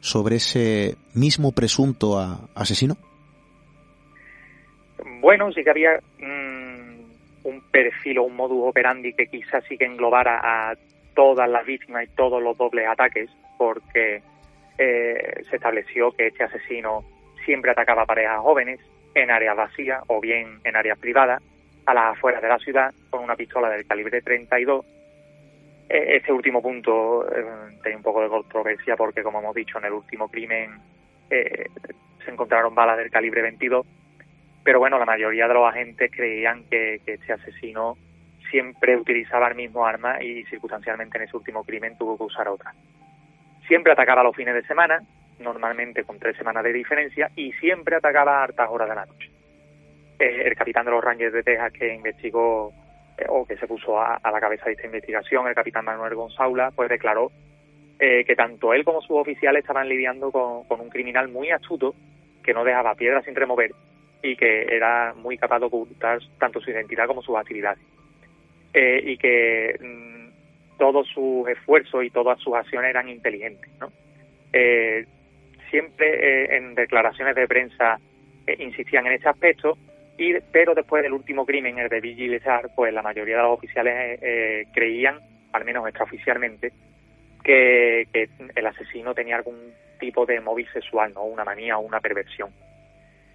sobre ese mismo presunto asesino? Bueno, sí que había mm, un perfil o un modus operandi que quizás sí que englobara a todas las víctimas y todos los dobles ataques, porque eh, se estableció que este asesino siempre atacaba a parejas jóvenes en áreas vacías o bien en áreas privadas, a las afueras de la ciudad, con una pistola del calibre 32 eh, este último punto eh, tiene un poco de controversia porque, como hemos dicho, en el último crimen eh, se encontraron balas del calibre 22, pero bueno, la mayoría de los agentes creían que, este asesino siempre utilizaba el mismo arma y circunstancialmente en ese último crimen tuvo que usar otra. Siempre atacaba los fines de semana, normalmente con tres semanas de diferencia, y siempre atacaba a hartas horas de la noche. el capitán de los Rangers de Texas que investigó o que se puso a, la cabeza de esta investigación, el capitán Manuel Gonzaula, pues declaró eh, que tanto él como sus oficiales estaban lidiando con, un criminal muy astuto que no dejaba piedras sin remover y que era muy capaz de ocultar tanto su identidad como sus actividades. Eh, y que mm, todos sus esfuerzos y todas sus acciones eran inteligentes. ¿no? Eh, siempre en declaraciones de prensa insistían en este aspecto pero después del último crimen, el de Vigil pues la mayoría de los oficiales eh, creían, al menos extraoficialmente, que, el asesino tenía algún tipo de móvil sexual, ¿no? una manía o una perversión.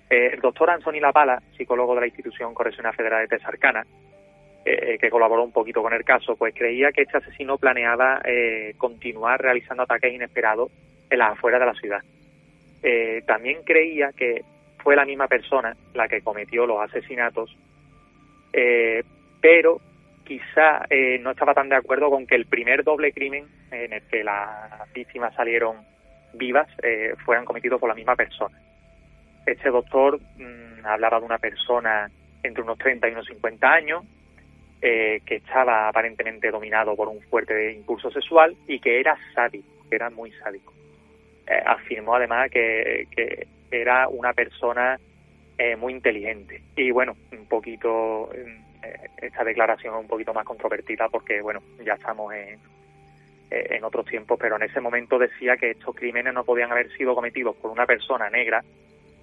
Eh, el doctor Anthony Lapala, psicólogo de la Institución Correccional Federal de Tesarcana, eh, que colaboró un poquito con el caso, pues creía que este asesino planeaba continuar realizando ataques inesperados en las afueras de la ciudad. también creía que fue la misma persona la que cometió los asesinatos, eh, pero quizá eh, no estaba tan de acuerdo con que el primer doble crimen en el que las víctimas salieron vivas eh, fueran cometidos por la misma persona. Este doctor mm, hablaba de una persona entre unos 30 y unos 50 años, que estaba aparentemente dominado por un fuerte impulso sexual y que era sádico, que era muy sádico. afirmó además que, que era una persona eh, muy inteligente. Y bueno, un poquito, eh, esta declaración es un poquito más controvertida porque, bueno, ya estamos en, eh, en otros tiempos, pero en ese momento decía que estos crímenes no podían haber sido cometidos por una persona negra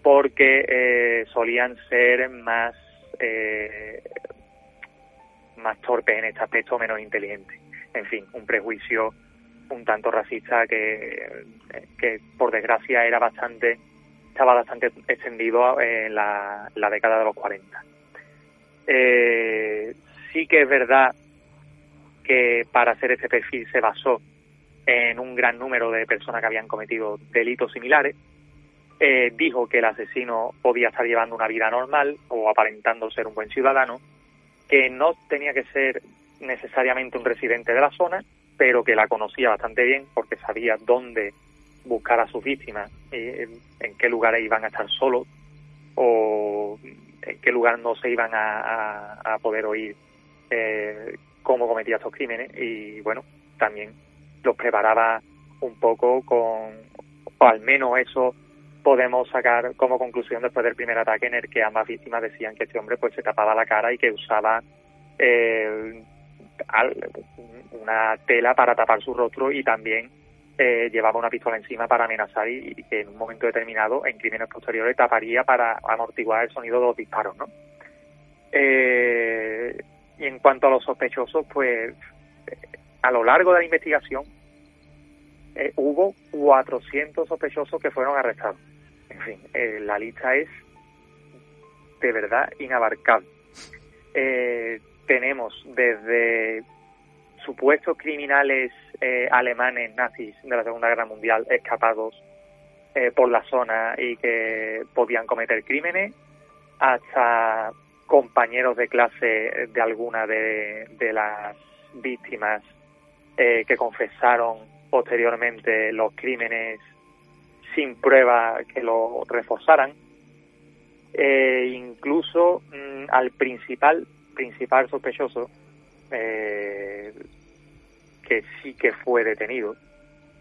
porque solían ser más, más torpes en este aspecto, menos inteligentes. En fin, un prejuicio un tanto racista que, que por desgracia era bastante estaba bastante extendido en la, década de los 40. Eh, sí que es verdad que para hacer este perfil se basó en un gran número de personas que habían cometido delitos similares. Eh, dijo que el asesino podía estar llevando una vida normal o aparentando ser un buen ciudadano, que no tenía que ser necesariamente un residente de la zona, pero que la conocía bastante bien porque sabía dónde buscar a sus víctimas, eh, en qué lugares iban a estar solos o en qué lugar no se iban a, poder oír eh, cómo cometía estos crímenes. Y bueno, también los preparaba un poco con, o al menos eso podemos sacar como conclusión después del primer ataque en el que ambas víctimas decían que este hombre pues se tapaba la cara y que usaba eh, una tela para tapar su rostro y también eh, llevaba una pistola encima para amenazar y, que en un momento determinado, en crímenes posteriores, taparía para amortiguar el sonido de los disparos, ¿no? Eh, y en cuanto a los sospechosos, pues a lo largo de la investigación eh, hubo 400 sospechosos que fueron arrestados. En fin, la lista es de verdad inabarcable. tenemos desde supuestos criminales eh, alemanes nazis de la Segunda Guerra Mundial escapados eh, por la zona y que podían cometer crímenes, hasta compañeros de clase de alguna de, las víctimas eh, que confesaron posteriormente los crímenes sin prueba que lo reforzaran, e incluso mm, al principal principal sospechoso eh, que sí que fue detenido,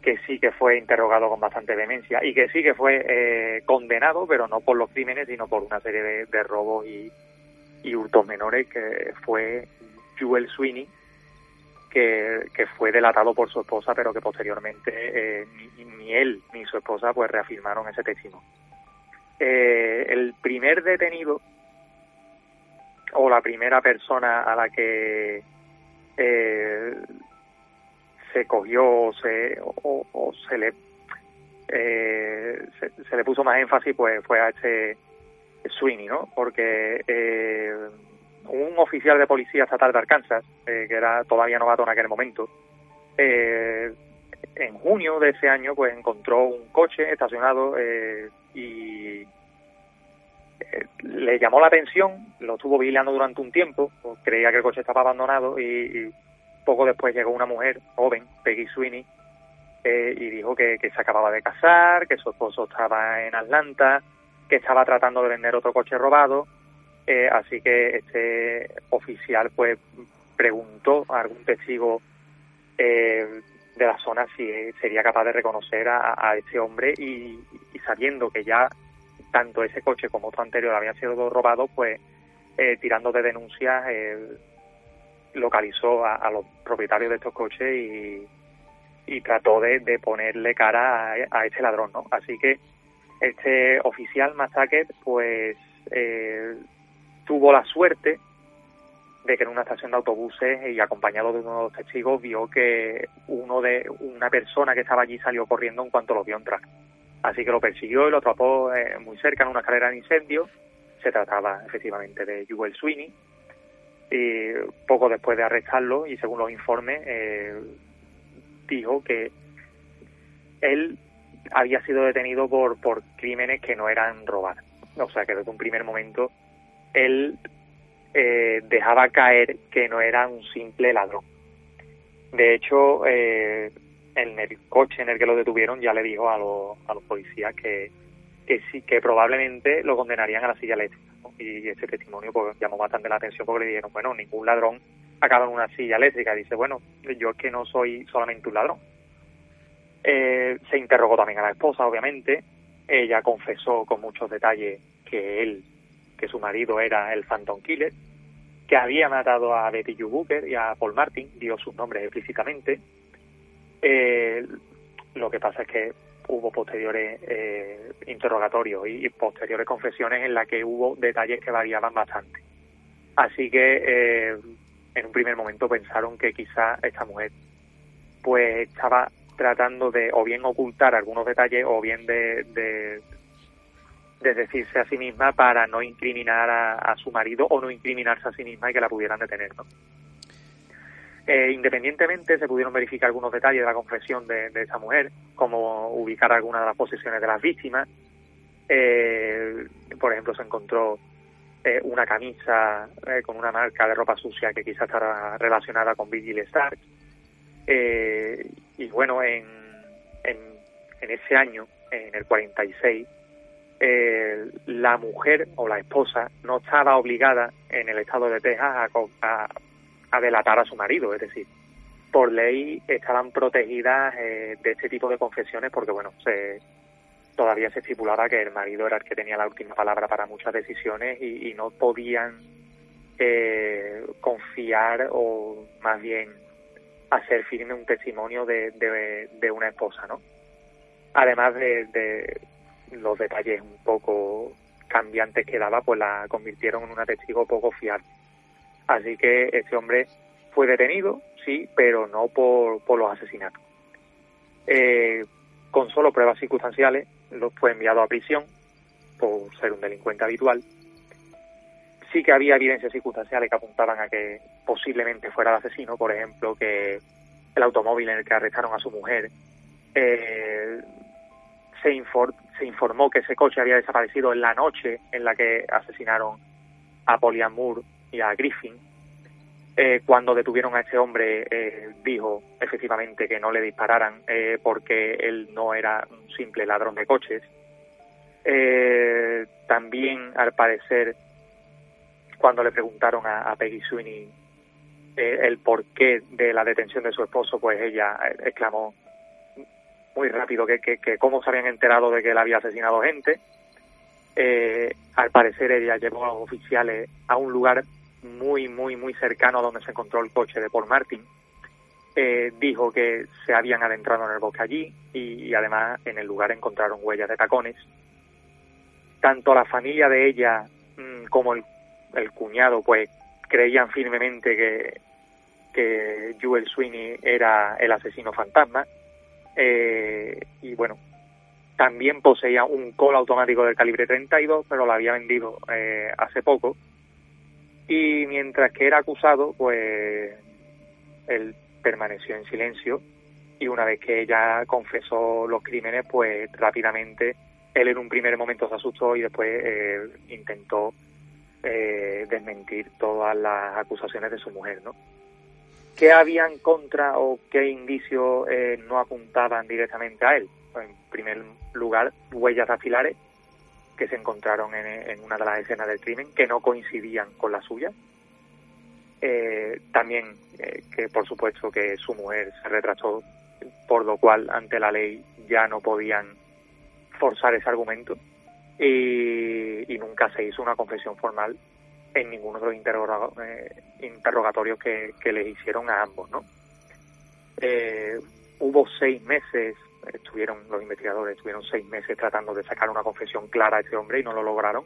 que sí que fue interrogado con bastante vehemencia y que sí que fue eh, condenado, pero no por los crímenes, sino por una serie de, robos y, hurtos menores, que fue Jewel Sweeney, que, fue delatado por su esposa, pero que posteriormente eh, ni, él ni su esposa pues reafirmaron ese testimonio. Eh, el primer detenido o la primera persona a la que eh, se cogió o se, o, se le eh, se, le puso más énfasis pues fue a este Sweeney, ¿no? Porque eh, un oficial de policía estatal de Arkansas, que era todavía novato en aquel momento, en junio de ese año pues encontró un coche estacionado y le llamó la atención, lo estuvo vigilando durante un tiempo, pues creía que el coche estaba abandonado y, poco después llegó una mujer joven, Peggy Sweeney, eh, y dijo que, se acababa de casar, que su esposo estaba en Atlanta, que estaba tratando de vender otro coche robado, eh, así que este oficial pues preguntó a algún testigo eh, de la zona si sería capaz de reconocer a, a este hombre y, y sabiendo que ya tanto ese coche como otro anterior habían sido robados, pues eh, tirando de denuncias localizó a, los propietarios de estos coches y, y trató de, ponerle cara a, este ladrón, ¿no? Así que este oficial Masaket, pues eh, tuvo la suerte de que en una estación de autobuses y acompañado de uno de los testigos vio que uno de una persona que estaba allí salió corriendo en cuanto lo vio entrar. Así que lo persiguió y lo atrapó eh, muy cerca en una escalera de incendio. Se trataba efectivamente de Jewel Sweeney. Y poco después de arrestarlo, y según los informes, eh, dijo que él había sido detenido por, por crímenes que no eran robar. O sea que desde un primer momento él eh, dejaba caer que no era un simple ladrón. De hecho, eh, en el coche en el que lo detuvieron ya le dijo a, los, a los policías que, que sí, que probablemente lo condenarían a la silla eléctrica. Y ese testimonio pues, llamó bastante la atención porque le dijeron, bueno, ningún ladrón acaba en una silla eléctrica. dice, bueno, yo es que no soy solamente un ladrón. Eh, se interrogó también a la esposa, obviamente. Ella confesó con muchos detalles que él, que su marido era el Phantom Killer, que había matado a Betty Yu Booker y a Paul Martin, dio sus nombres explícitamente, eh, lo que pasa es que hubo posteriores eh, interrogatorios y, posteriores confesiones en las que hubo detalles que variaban bastante. Así que eh, en un primer momento pensaron que quizá esta mujer pues estaba tratando de o bien ocultar algunos detalles o bien de, de, decirse a sí misma para no incriminar a, su marido o no incriminarse a sí misma y que la pudieran detener. ¿no? Eh, independientemente se pudieron verificar algunos detalles de la confesión de, esa mujer, como ubicar algunas de las posesiones de las víctimas. Eh, por ejemplo, se encontró eh, una camisa con una marca de ropa sucia que quizás estará relacionada con Vigil Stark. y bueno, en, en, ese año, en el 46, la mujer o la esposa no estaba obligada en el estado de Texas a, a delatar a su marido, es decir, por ley estaban protegidas eh, de este tipo de confesiones porque, bueno, se, todavía se estipulaba que el marido era el que tenía la última palabra para muchas decisiones y, no podían eh, confiar o más bien hacer firme un testimonio de, de, una esposa, ¿no? Además de, de, los detalles un poco cambiantes que daba, pues la convirtieron en una testigo poco fiable. Así que este hombre fue detenido, sí, pero no por, por los asesinatos. Eh, con solo pruebas circunstanciales, lo fue enviado a prisión por ser un delincuente habitual. Sí que había evidencias circunstanciales que apuntaban a que posiblemente fuera el asesino, por ejemplo, que el automóvil en el que arrestaron a su mujer eh, se, se informó que ese coche había desaparecido en la noche en la que asesinaron a Polian Moore y a Griffin. Eh, cuando detuvieron a ese hombre, eh, dijo efectivamente que no le dispararan eh, porque él no era un simple ladrón de coches. también, al parecer, cuando le preguntaron a, Peggy Sweeney el porqué de la detención de su esposo, pues ella exclamó muy rápido que, que cómo se habían enterado de que él había asesinado gente. al parecer ella llevó a los oficiales a un lugar muy, muy, muy cercano a donde se encontró el coche de Paul Martin. Eh, dijo que se habían adentrado en el bosque allí y, además en el lugar encontraron huellas de tacones. Tanto la familia de ella mm, como el, cuñado pues creían firmemente que, que Jewel Sweeney era el asesino fantasma. Eh, y bueno, también poseía un col automático del calibre 32, pero lo había vendido eh, hace poco y mientras que era acusado, pues él permaneció en silencio y una vez que ella confesó los crímenes, pues rápidamente él en un primer momento se asustó y después eh, intentó eh, desmentir todas las acusaciones de su mujer, ¿no? ¿Qué habían contra o qué indicios eh, no apuntaban directamente a él? Pues, en primer lugar, huellas dactilares que se encontraron en, una de las escenas del crimen que no coincidían con la suya. Eh, también eh, que por supuesto que su mujer se retrasó, por lo cual ante la ley ya no podían forzar ese argumento y, nunca se hizo una confesión formal en ninguno de los eh, interrogatorios que, que les hicieron a ambos, ¿no? hubo seis meses estuvieron los investigadores estuvieron seis meses tratando de sacar una confesión clara a ese hombre y no lo lograron.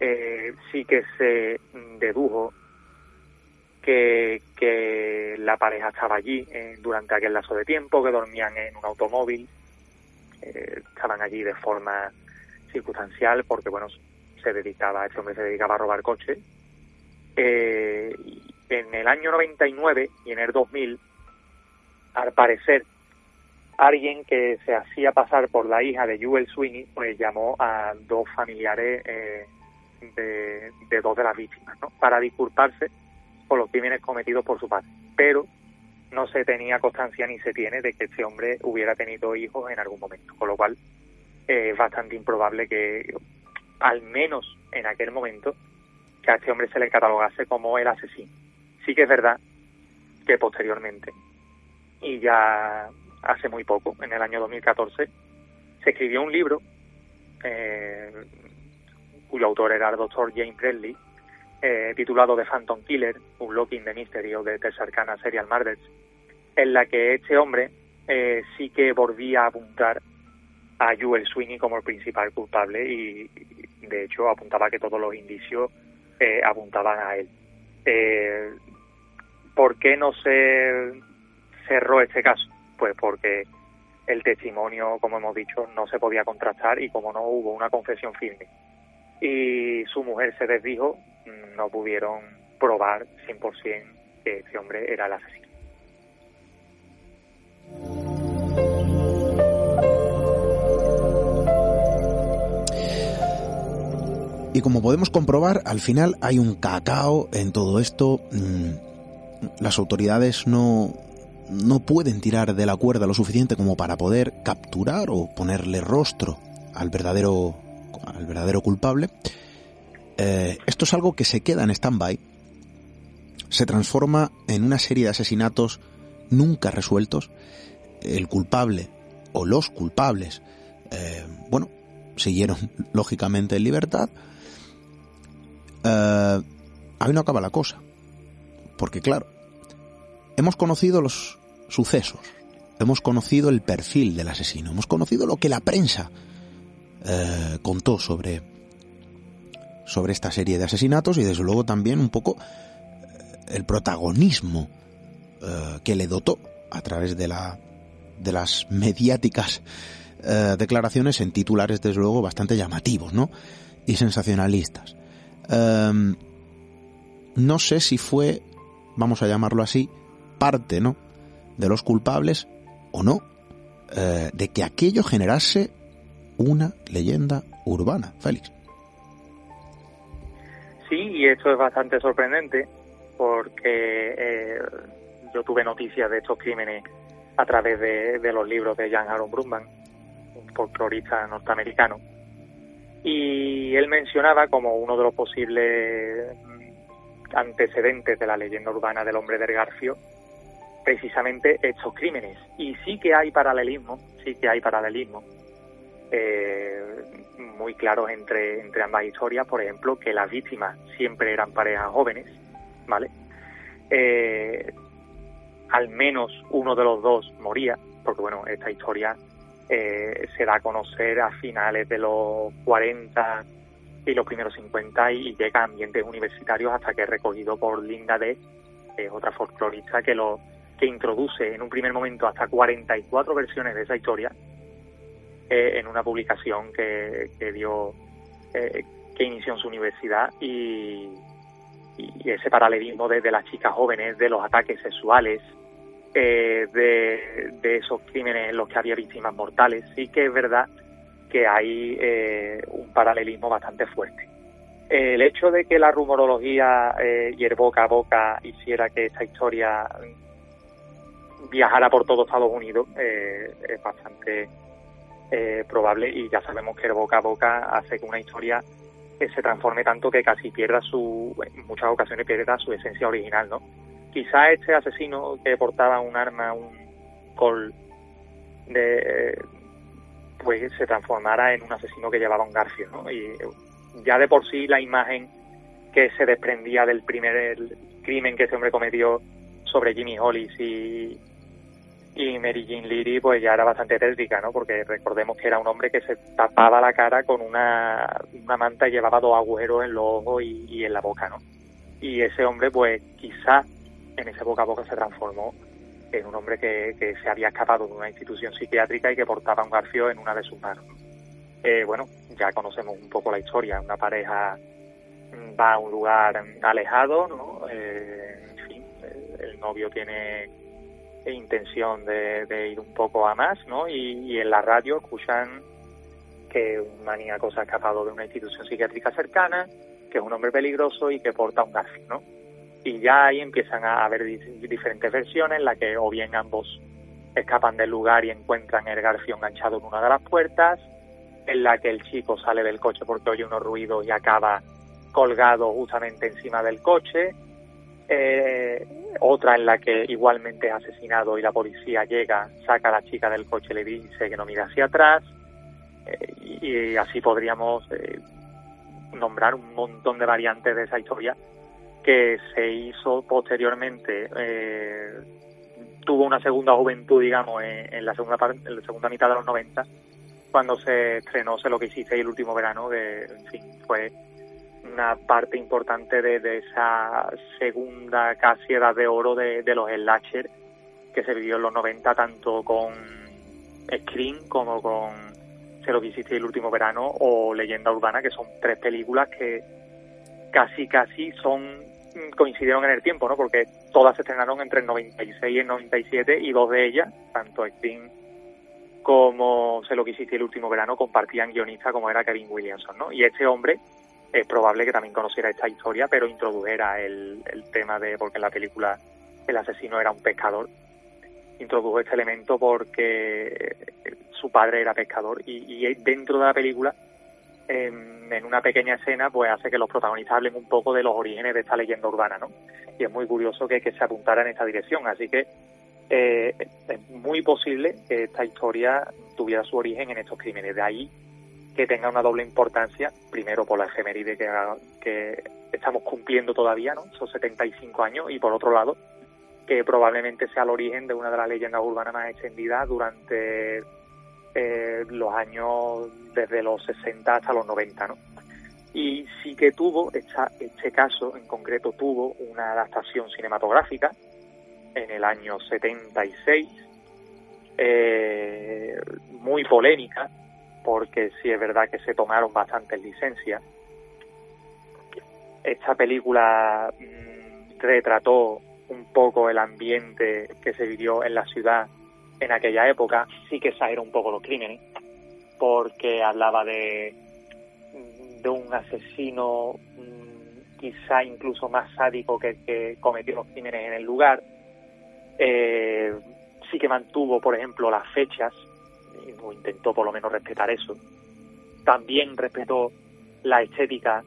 Eh, sí que se dedujo que, que la pareja estaba allí eh, durante aquel lazo de tiempo, que dormían en un automóvil, eh, estaban allí de forma circunstancial porque, bueno, se dedicaba, este hombre se dedicaba a robar coches. en el año 99 y en el 2000, al parecer, alguien que se hacía pasar por la hija de Jewel Sweeney, pues llamó a dos familiares eh, de, dos de las víctimas, ¿no? Para disculparse por los crímenes cometidos por su padre. Pero no se tenía constancia ni se tiene de que este hombre hubiera tenido hijos en algún momento, con lo cual eh, es bastante improbable que, al menos en aquel momento, que a este hombre se le catalogase como el asesino. Sí que es verdad que posteriormente, y ya hace muy poco, en el año 2014, se escribió un libro eh, cuyo autor era el doctor James Bradley, eh, titulado The Phantom Killer, un looking de misterio de Texarkana Serial Murders, en la que este hombre eh, sí que volvía a apuntar a Joel Sweeney como el principal culpable y, de hecho apuntaba que todos los indicios apuntaban a él. ¿Por qué no se cerró este caso? Pues porque el testimonio, como hemos dicho, no se podía contrastar y como no hubo una confesión firme y su mujer se desdijo, no pudieron probar 100% que ese hombre era el asesino. Y como podemos comprobar, al final hay un cacao en todo esto. Mm, las autoridades no, no pueden tirar de la cuerda lo suficiente como para poder capturar o ponerle rostro al verdadero, al verdadero culpable. Eh, esto es algo que se queda en stand-by, se transforma en una serie de asesinatos nunca resueltos. El culpable o los culpables, eh, bueno, siguieron <laughs> lógicamente en libertad, eh, ahí no acaba la cosa. Porque claro, hemos conocido los sucesos, hemos conocido el perfil del asesino, hemos conocido lo que la prensa eh, contó sobre, sobre esta serie de asesinatos y desde luego también un poco eh, el protagonismo eh, que le dotó a través de, la, de las mediáticas declaraciones en titulares desde luego bastante llamativos ¿no? y sensacionalistas. Em, no sé si fue, vamos a llamarlo así, parte, ¿no? De los culpables o no, eh, de que aquello generase una leyenda urbana, Félix. Sí, y esto es bastante sorprendente porque eh, yo tuve noticias de estos crímenes a través de, los libros de Jan Aaron Brumman, un folclorista norteamericano, y él mencionaba como uno de los posibles antecedentes de la leyenda urbana del hombre del Garfio precisamente estos crímenes. Y sí que hay paralelismo, sí que hay paralelismo eh, muy claros entre, entre ambas historias, por ejemplo, que las víctimas siempre eran parejas jóvenes, ¿vale? Eh, al menos uno de los dos moría, porque bueno, esta historia eh, se da a conocer a finales de los 40 y los primeros 50 y, llega a ambientes universitarios hasta que es recogido por Linda D, que es otra folclorista que lo que introduce en un primer momento hasta 44 versiones de esa historia eh, en una publicación que, dio eh, que inició en su universidad y, y ese paralelismo de, de, las chicas jóvenes, de los ataques sexuales, eh, de, esos crímenes en los que había víctimas mortales. Sí que es verdad que hay eh, un paralelismo bastante fuerte. el hecho de que la rumorología eh, y el boca a boca hiciera que esta historia viajara por todo Estados Unidos eh, es bastante eh, probable y ya sabemos que el boca a boca hace que una historia se transforme tanto que casi pierda su, en muchas ocasiones pierda su esencia original, ¿no? quizá este asesino que portaba un arma, un col, de, pues se transformara en un asesino que llevaba un garfio, ¿no? Y ya de por sí la imagen que se desprendía del primer crimen que ese hombre cometió sobre Jimmy Hollis y, y Mary Jean Leary, pues ya era bastante tétrica, ¿no? Porque recordemos que era un hombre que se tapaba la cara con una, una manta y llevaba dos agujeros en los ojos y, y en la boca, ¿no? Y ese hombre, pues quizá en ese boca a boca se transformó en un hombre que, que se había escapado de una institución psiquiátrica y que portaba un garfio en una de sus manos. Eh, bueno, ya conocemos un poco la historia. Una pareja va a un lugar alejado, ¿no? Eh, en fin, el novio tiene intención de, de, ir un poco a más, ¿no? Y, y, en la radio escuchan que un maníaco se ha escapado de una institución psiquiátrica cercana, que es un hombre peligroso y que porta un garfio, ¿no? y ya ahí empiezan a haber diferentes versiones en las que o bien ambos escapan del lugar y encuentran el garfio enganchado en una de las puertas, en la que el chico sale del coche porque oye unos ruidos y acaba colgado justamente encima del coche, eh, otra en la que igualmente es asesinado y la policía llega, saca a la chica del coche le dice que no mire hacia atrás, eh, y, así podríamos eh, nombrar un montón de variantes de esa historia que se hizo posteriormente, eh, tuvo una segunda juventud, digamos, en, la segunda en la segunda mitad de los 90, cuando se estrenó Sé lo que hiciste el último verano, de, en fin, fue una parte importante de, esa segunda casi edad de oro de, los slasher que se vivió en los 90 tanto con Scream como con Se lo que hiciste el último verano o Leyenda Urbana, que son tres películas que casi casi son coincidieron en el tiempo, ¿no? Porque todas se estrenaron entre el 96 y el 97 y dos de ellas, tanto Scream como Se lo que hiciste el último verano, compartían guionista como era Kevin Williamson, ¿no? Y este hombre es probable que también conociera esta historia, pero introdujera el, el tema de, porque en la película el asesino era un pescador, introdujo este elemento porque su padre era pescador y, y dentro de la película en, en, una pequeña escena pues hace que los protagonistas hablen un poco de los orígenes de esta leyenda urbana no y es muy curioso que, que se apuntara en esta dirección así que eh, es muy posible que esta historia tuviera su origen en estos crímenes. De ahí que tenga una doble importancia primero por la efeméride que, estamos cumpliendo todavía no esos 75 años y por otro lado que probablemente sea el origen de una de las leyendas urbanas más extendidas durante eh, los años desde los 60 hasta los 90, ¿no? Y sí que tuvo, esta, este caso en concreto tuvo una adaptación cinematográfica en el año 76, eh, muy polémica, porque sí es verdad que se tomaron bastantes licencias. Esta película mmm, retrató un poco el ambiente que se vivió en la ciudad en aquella época, sí que exageró un poco los crímenes, porque hablaba de, de un asesino mm, quizá incluso más sádico que que cometió los crímenes en el lugar. Eh, sí que mantuvo, por ejemplo, las fechas, o intentó por lo menos respetar eso. También respetó la estética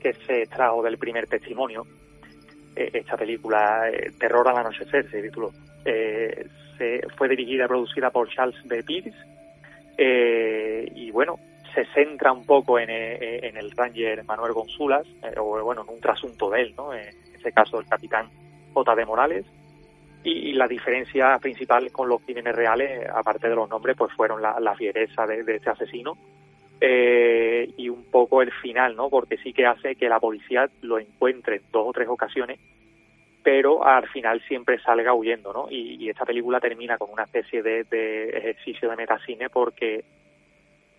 que se extrajo del primer testimonio, eh, esta película, eh, Terror al anochecer, se tituló. Eh, se, fue dirigida y producida por Charles B. Pierce y bueno, se centra un poco en, en el Ranger Manuel Gonzulas, o bueno, en un trasunto de él, ¿no? En este caso el capitán J. de Morales. Y, la diferencia principal con los crímenes reales, aparte de los nombres, pues fueron la, la fiereza de, de, este asesino eh, y un poco el final, ¿no? Porque sí que hace que la policía lo encuentre en dos o tres ocasiones, pero al final siempre salga huyendo, ¿no? Y, y esta película termina con una especie de, ejercicio de metacine porque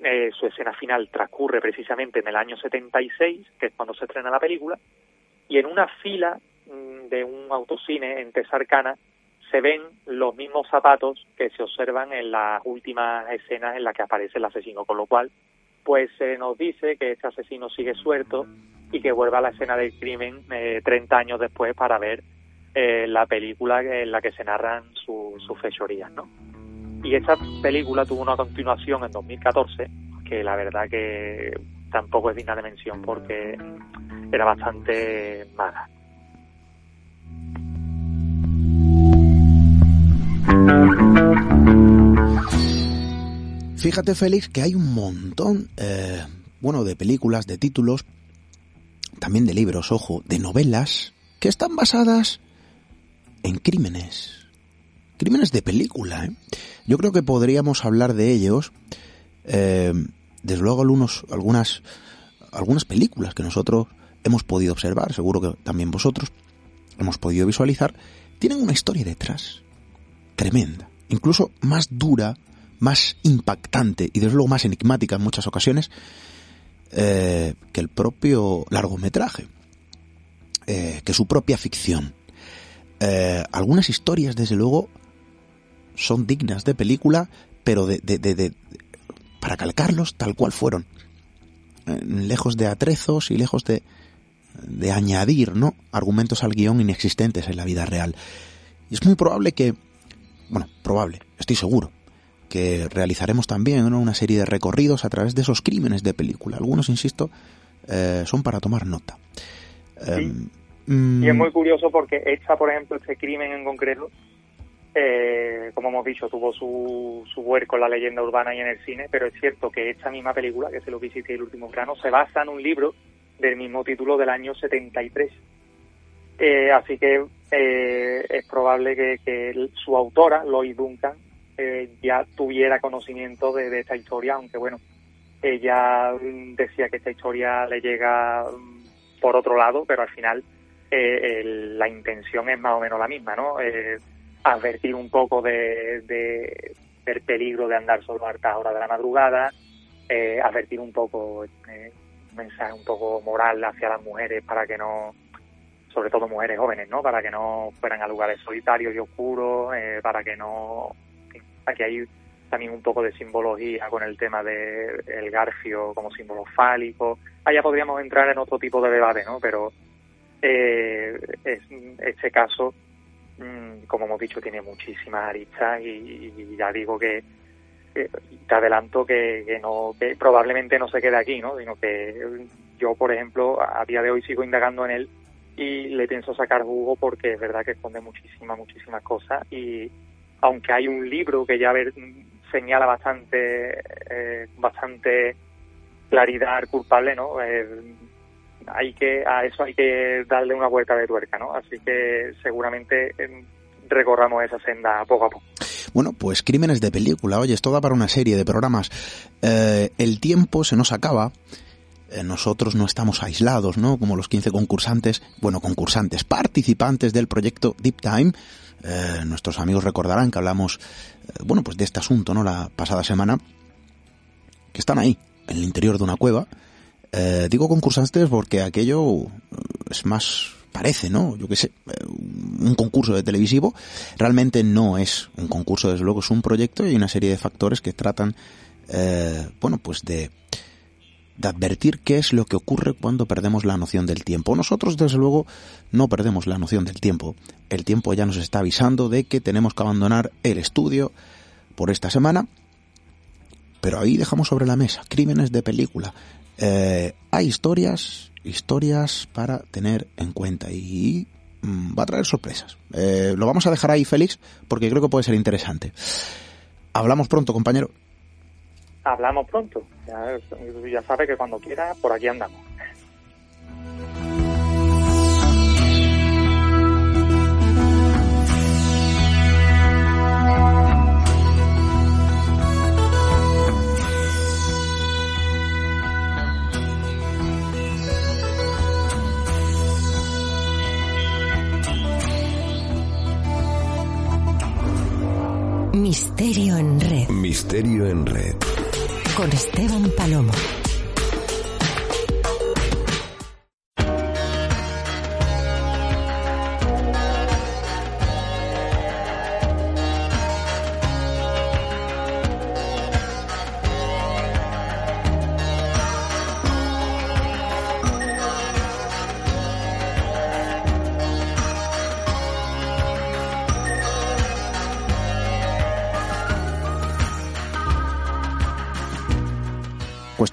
eh, su escena final transcurre precisamente en el año 76, que es cuando se estrena la película, y en una fila mmm, de un autocine en Tesarcana se ven los mismos zapatos que se observan en las últimas escenas en las que aparece el asesino, con lo cual pues se nos dice que este asesino sigue suelto y que vuelve a la escena del crimen eh, 30 años después para ver eh, la película en la que se narran su, sus fechorías, ¿no? Y esta película tuvo una continuación en 2014 que la verdad que tampoco es digna de mención porque era bastante mala. Fíjate, Félix, que hay un montón, eh, bueno, de películas, de títulos, también de libros, ojo, de novelas, que están basadas en crímenes. Crímenes de película, ¿eh? Yo creo que podríamos hablar de ellos, eh, desde luego algunos, algunas, algunas películas que nosotros hemos podido observar, seguro que también vosotros hemos podido visualizar, tienen una historia detrás tremenda, incluso más dura más impactante y desde luego más enigmática en muchas ocasiones eh, que el propio largometraje, eh, que su propia ficción. Eh, algunas historias, desde luego, son dignas de película, pero de, de, para calcarlos tal cual fueron, lejos de atrezos y lejos de, de añadir ¿no? argumentos al guion inexistentes en la vida real. Y es muy probable que, bueno, probable, estoy seguro, que realizaremos también ¿no? una serie de recorridos a través de esos crímenes de película. Algunos, insisto, eh, son para tomar nota. Sí. Um, y es muy curioso porque esta, por ejemplo, este crimen en concreto, eh, como hemos dicho, tuvo su, su huerco en la leyenda urbana y en el cine, pero es cierto que esta misma película, que se lo visité el último grano, se basa en un libro del mismo título del año 73. Eh, así que eh, es probable que, que, su autora, Lois Duncan, eh, ya tuviera conocimiento de, esta historia, aunque bueno, ella decía que esta historia le llega mm, por otro lado, pero al final eh, el, la intención es más o menos la misma, ¿no? Eh, advertir un poco de, del peligro de andar solo a altas horas de la madrugada, eh, advertir un poco, eh, un mensaje un poco moral hacia las mujeres para que no, sobre todo mujeres jóvenes, ¿no? Para que no fueran a lugares solitarios y oscuros, eh, para que no... Aquí hay también un poco de simbología con el tema del el garfio como símbolo fálico. Allá podríamos entrar en otro tipo de debate, ¿no? Pero eh, es, este caso, mm, como hemos dicho, tiene muchísimas aristas y, ya digo que te adelanto que, que, no que probablemente no se quede aquí, ¿no? Sino que yo, por ejemplo, a día de hoy sigo indagando en él y le pienso sacar jugo porque es verdad que esconde muchísimas, muchísimas cosas y aunque hay un libro que ya ver, señala bastante, eh, bastante claridad culpable, ¿no? Eh, hay que, a eso hay que darle una vuelta de tuerca, ¿no? Así que seguramente eh, recorramos esa senda poco a poco. Bueno, pues crímenes de película, oye, esto da para una serie de programas. el tiempo se nos acaba eh, nosotros no estamos aislados, ¿no? Como los 15 concursantes, bueno, concursantes, participantes del proyecto Deep Time. Eh, nuestros amigos recordarán que hablamos, eh, bueno, pues de este asunto, ¿no? La pasada semana, que están ahí, en el interior de una cueva. digo concursantes porque aquello es más, parece, ¿no? Yo qué sé, un concurso de televisivo. Realmente no es un concurso, desde luego es un proyecto y una serie de factores que tratan, bueno, pues de de advertir qué es lo que ocurre cuando perdemos la noción del tiempo. Nosotros, desde luego, no perdemos la noción del tiempo. El tiempo ya nos está avisando de que tenemos que abandonar el estudio por esta semana. Pero ahí dejamos sobre la mesa crímenes de película. Eh, hay historias, historias para tener en cuenta y mm, va a traer sorpresas. Eh, lo vamos a dejar ahí, Félix, porque creo que puede ser interesante. Hablamos pronto, compañero hablamos pronto. Ya, ya sabe que cuando quiera, por aquí andamos. Misterio en red. Misterio en red con Esteban Palomo.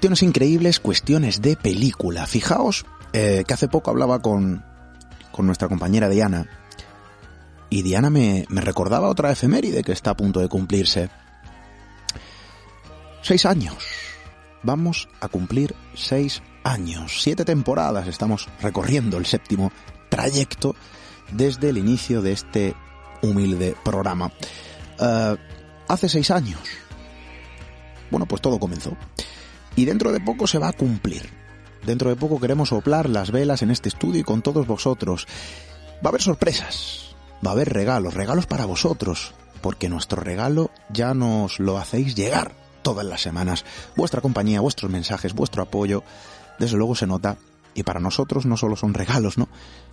Cuestiones increíbles, cuestiones de película. Fijaos eh, que hace poco hablaba con, con nuestra compañera Diana y Diana me, me recordaba otra efeméride que está a punto de cumplirse. Seis años. Vamos a cumplir seis años. Siete temporadas estamos recorriendo el séptimo trayecto desde el inicio de este humilde programa. Eh, hace seis años. Bueno, pues todo comenzó. Y dentro de poco se va a cumplir. Dentro de poco queremos soplar las velas en este estudio y con todos vosotros. Va a haber sorpresas, va a haber regalos, regalos para vosotros, porque nuestro regalo ya nos lo hacéis llegar todas las semanas. Vuestra compañía, vuestros mensajes, vuestro apoyo, desde luego se nota. Y para nosotros no solo son regalos, ¿no?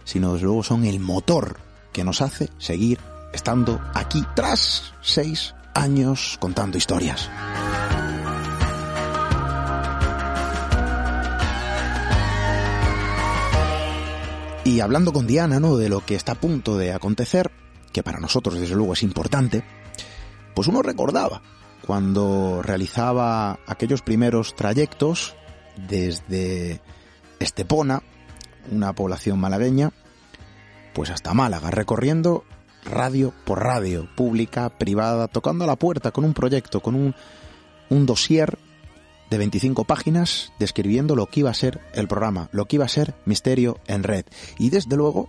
Sino desde luego son el motor que nos hace seguir estando aquí tras seis años contando historias. Y hablando con Diana, ¿no? De lo que está a punto de acontecer, que para nosotros desde luego es importante, pues uno recordaba cuando realizaba aquellos primeros trayectos desde Estepona, una población malagueña, pues hasta Málaga, recorriendo radio por radio, pública, privada, tocando a la puerta con un proyecto, con un, un dossier de 25 páginas describiendo lo que iba a ser el programa, lo que iba a ser Misterio en Red. Y desde luego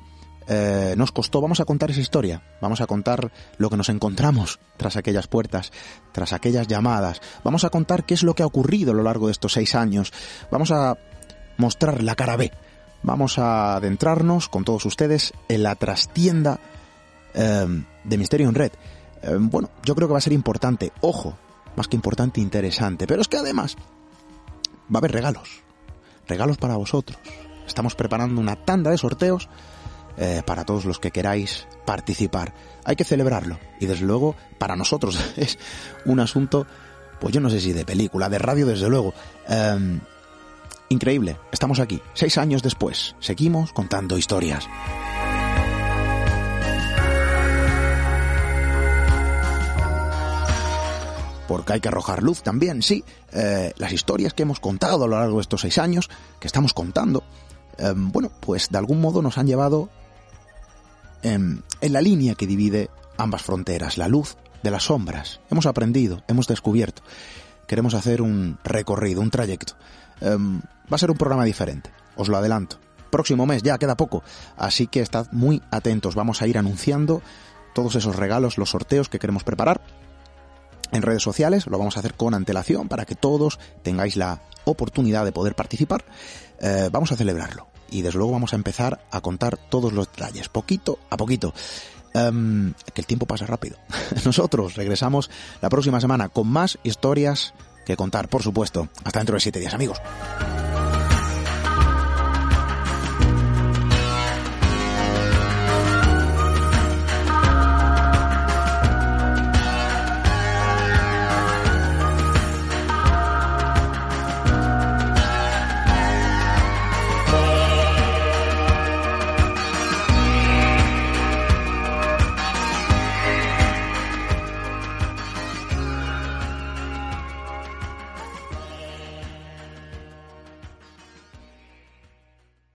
eh, nos costó, vamos a contar esa historia, vamos a contar lo que nos encontramos tras aquellas puertas, tras aquellas llamadas, vamos a contar qué es lo que ha ocurrido a lo largo de estos seis años, vamos a mostrar la cara B, vamos a adentrarnos con todos ustedes en la trastienda em, de Misterio en Red. Em, bueno, yo creo que va a ser importante, ojo, más que importante, interesante. Pero es que además va a haber regalos, regalos para vosotros. Estamos preparando una tanda de sorteos eh, para todos los que queráis participar. Hay que celebrarlo y desde luego para nosotros <laughs> es un asunto, pues yo no sé si de película, de radio desde luego. Em, increíble, estamos aquí, seis años después, seguimos contando historias. Porque hay que arrojar luz también, sí, eh, las historias que hemos contado a lo largo de estos seis años, que estamos contando, eh, bueno, pues de algún modo nos han llevado en, en la línea que divide ambas fronteras, la luz de las sombras. Hemos aprendido, hemos descubierto. Queremos hacer un recorrido, un trayecto. va a ser un programa diferente, os lo adelanto. Próximo mes, ya queda poco, así que estad muy atentos. Vamos a ir anunciando todos esos regalos, los sorteos que queremos preparar en redes sociales, lo vamos a hacer con antelación para que todos tengáis la oportunidad de poder participar. Eh, vamos a celebrarlo y desde luego vamos a empezar a contar todos los detalles, poquito a poquito. Em, que el tiempo pasa rápido. <laughs> Nosotros regresamos la próxima semana con más historias que contar, por supuesto. Hasta dentro de siete días, amigos.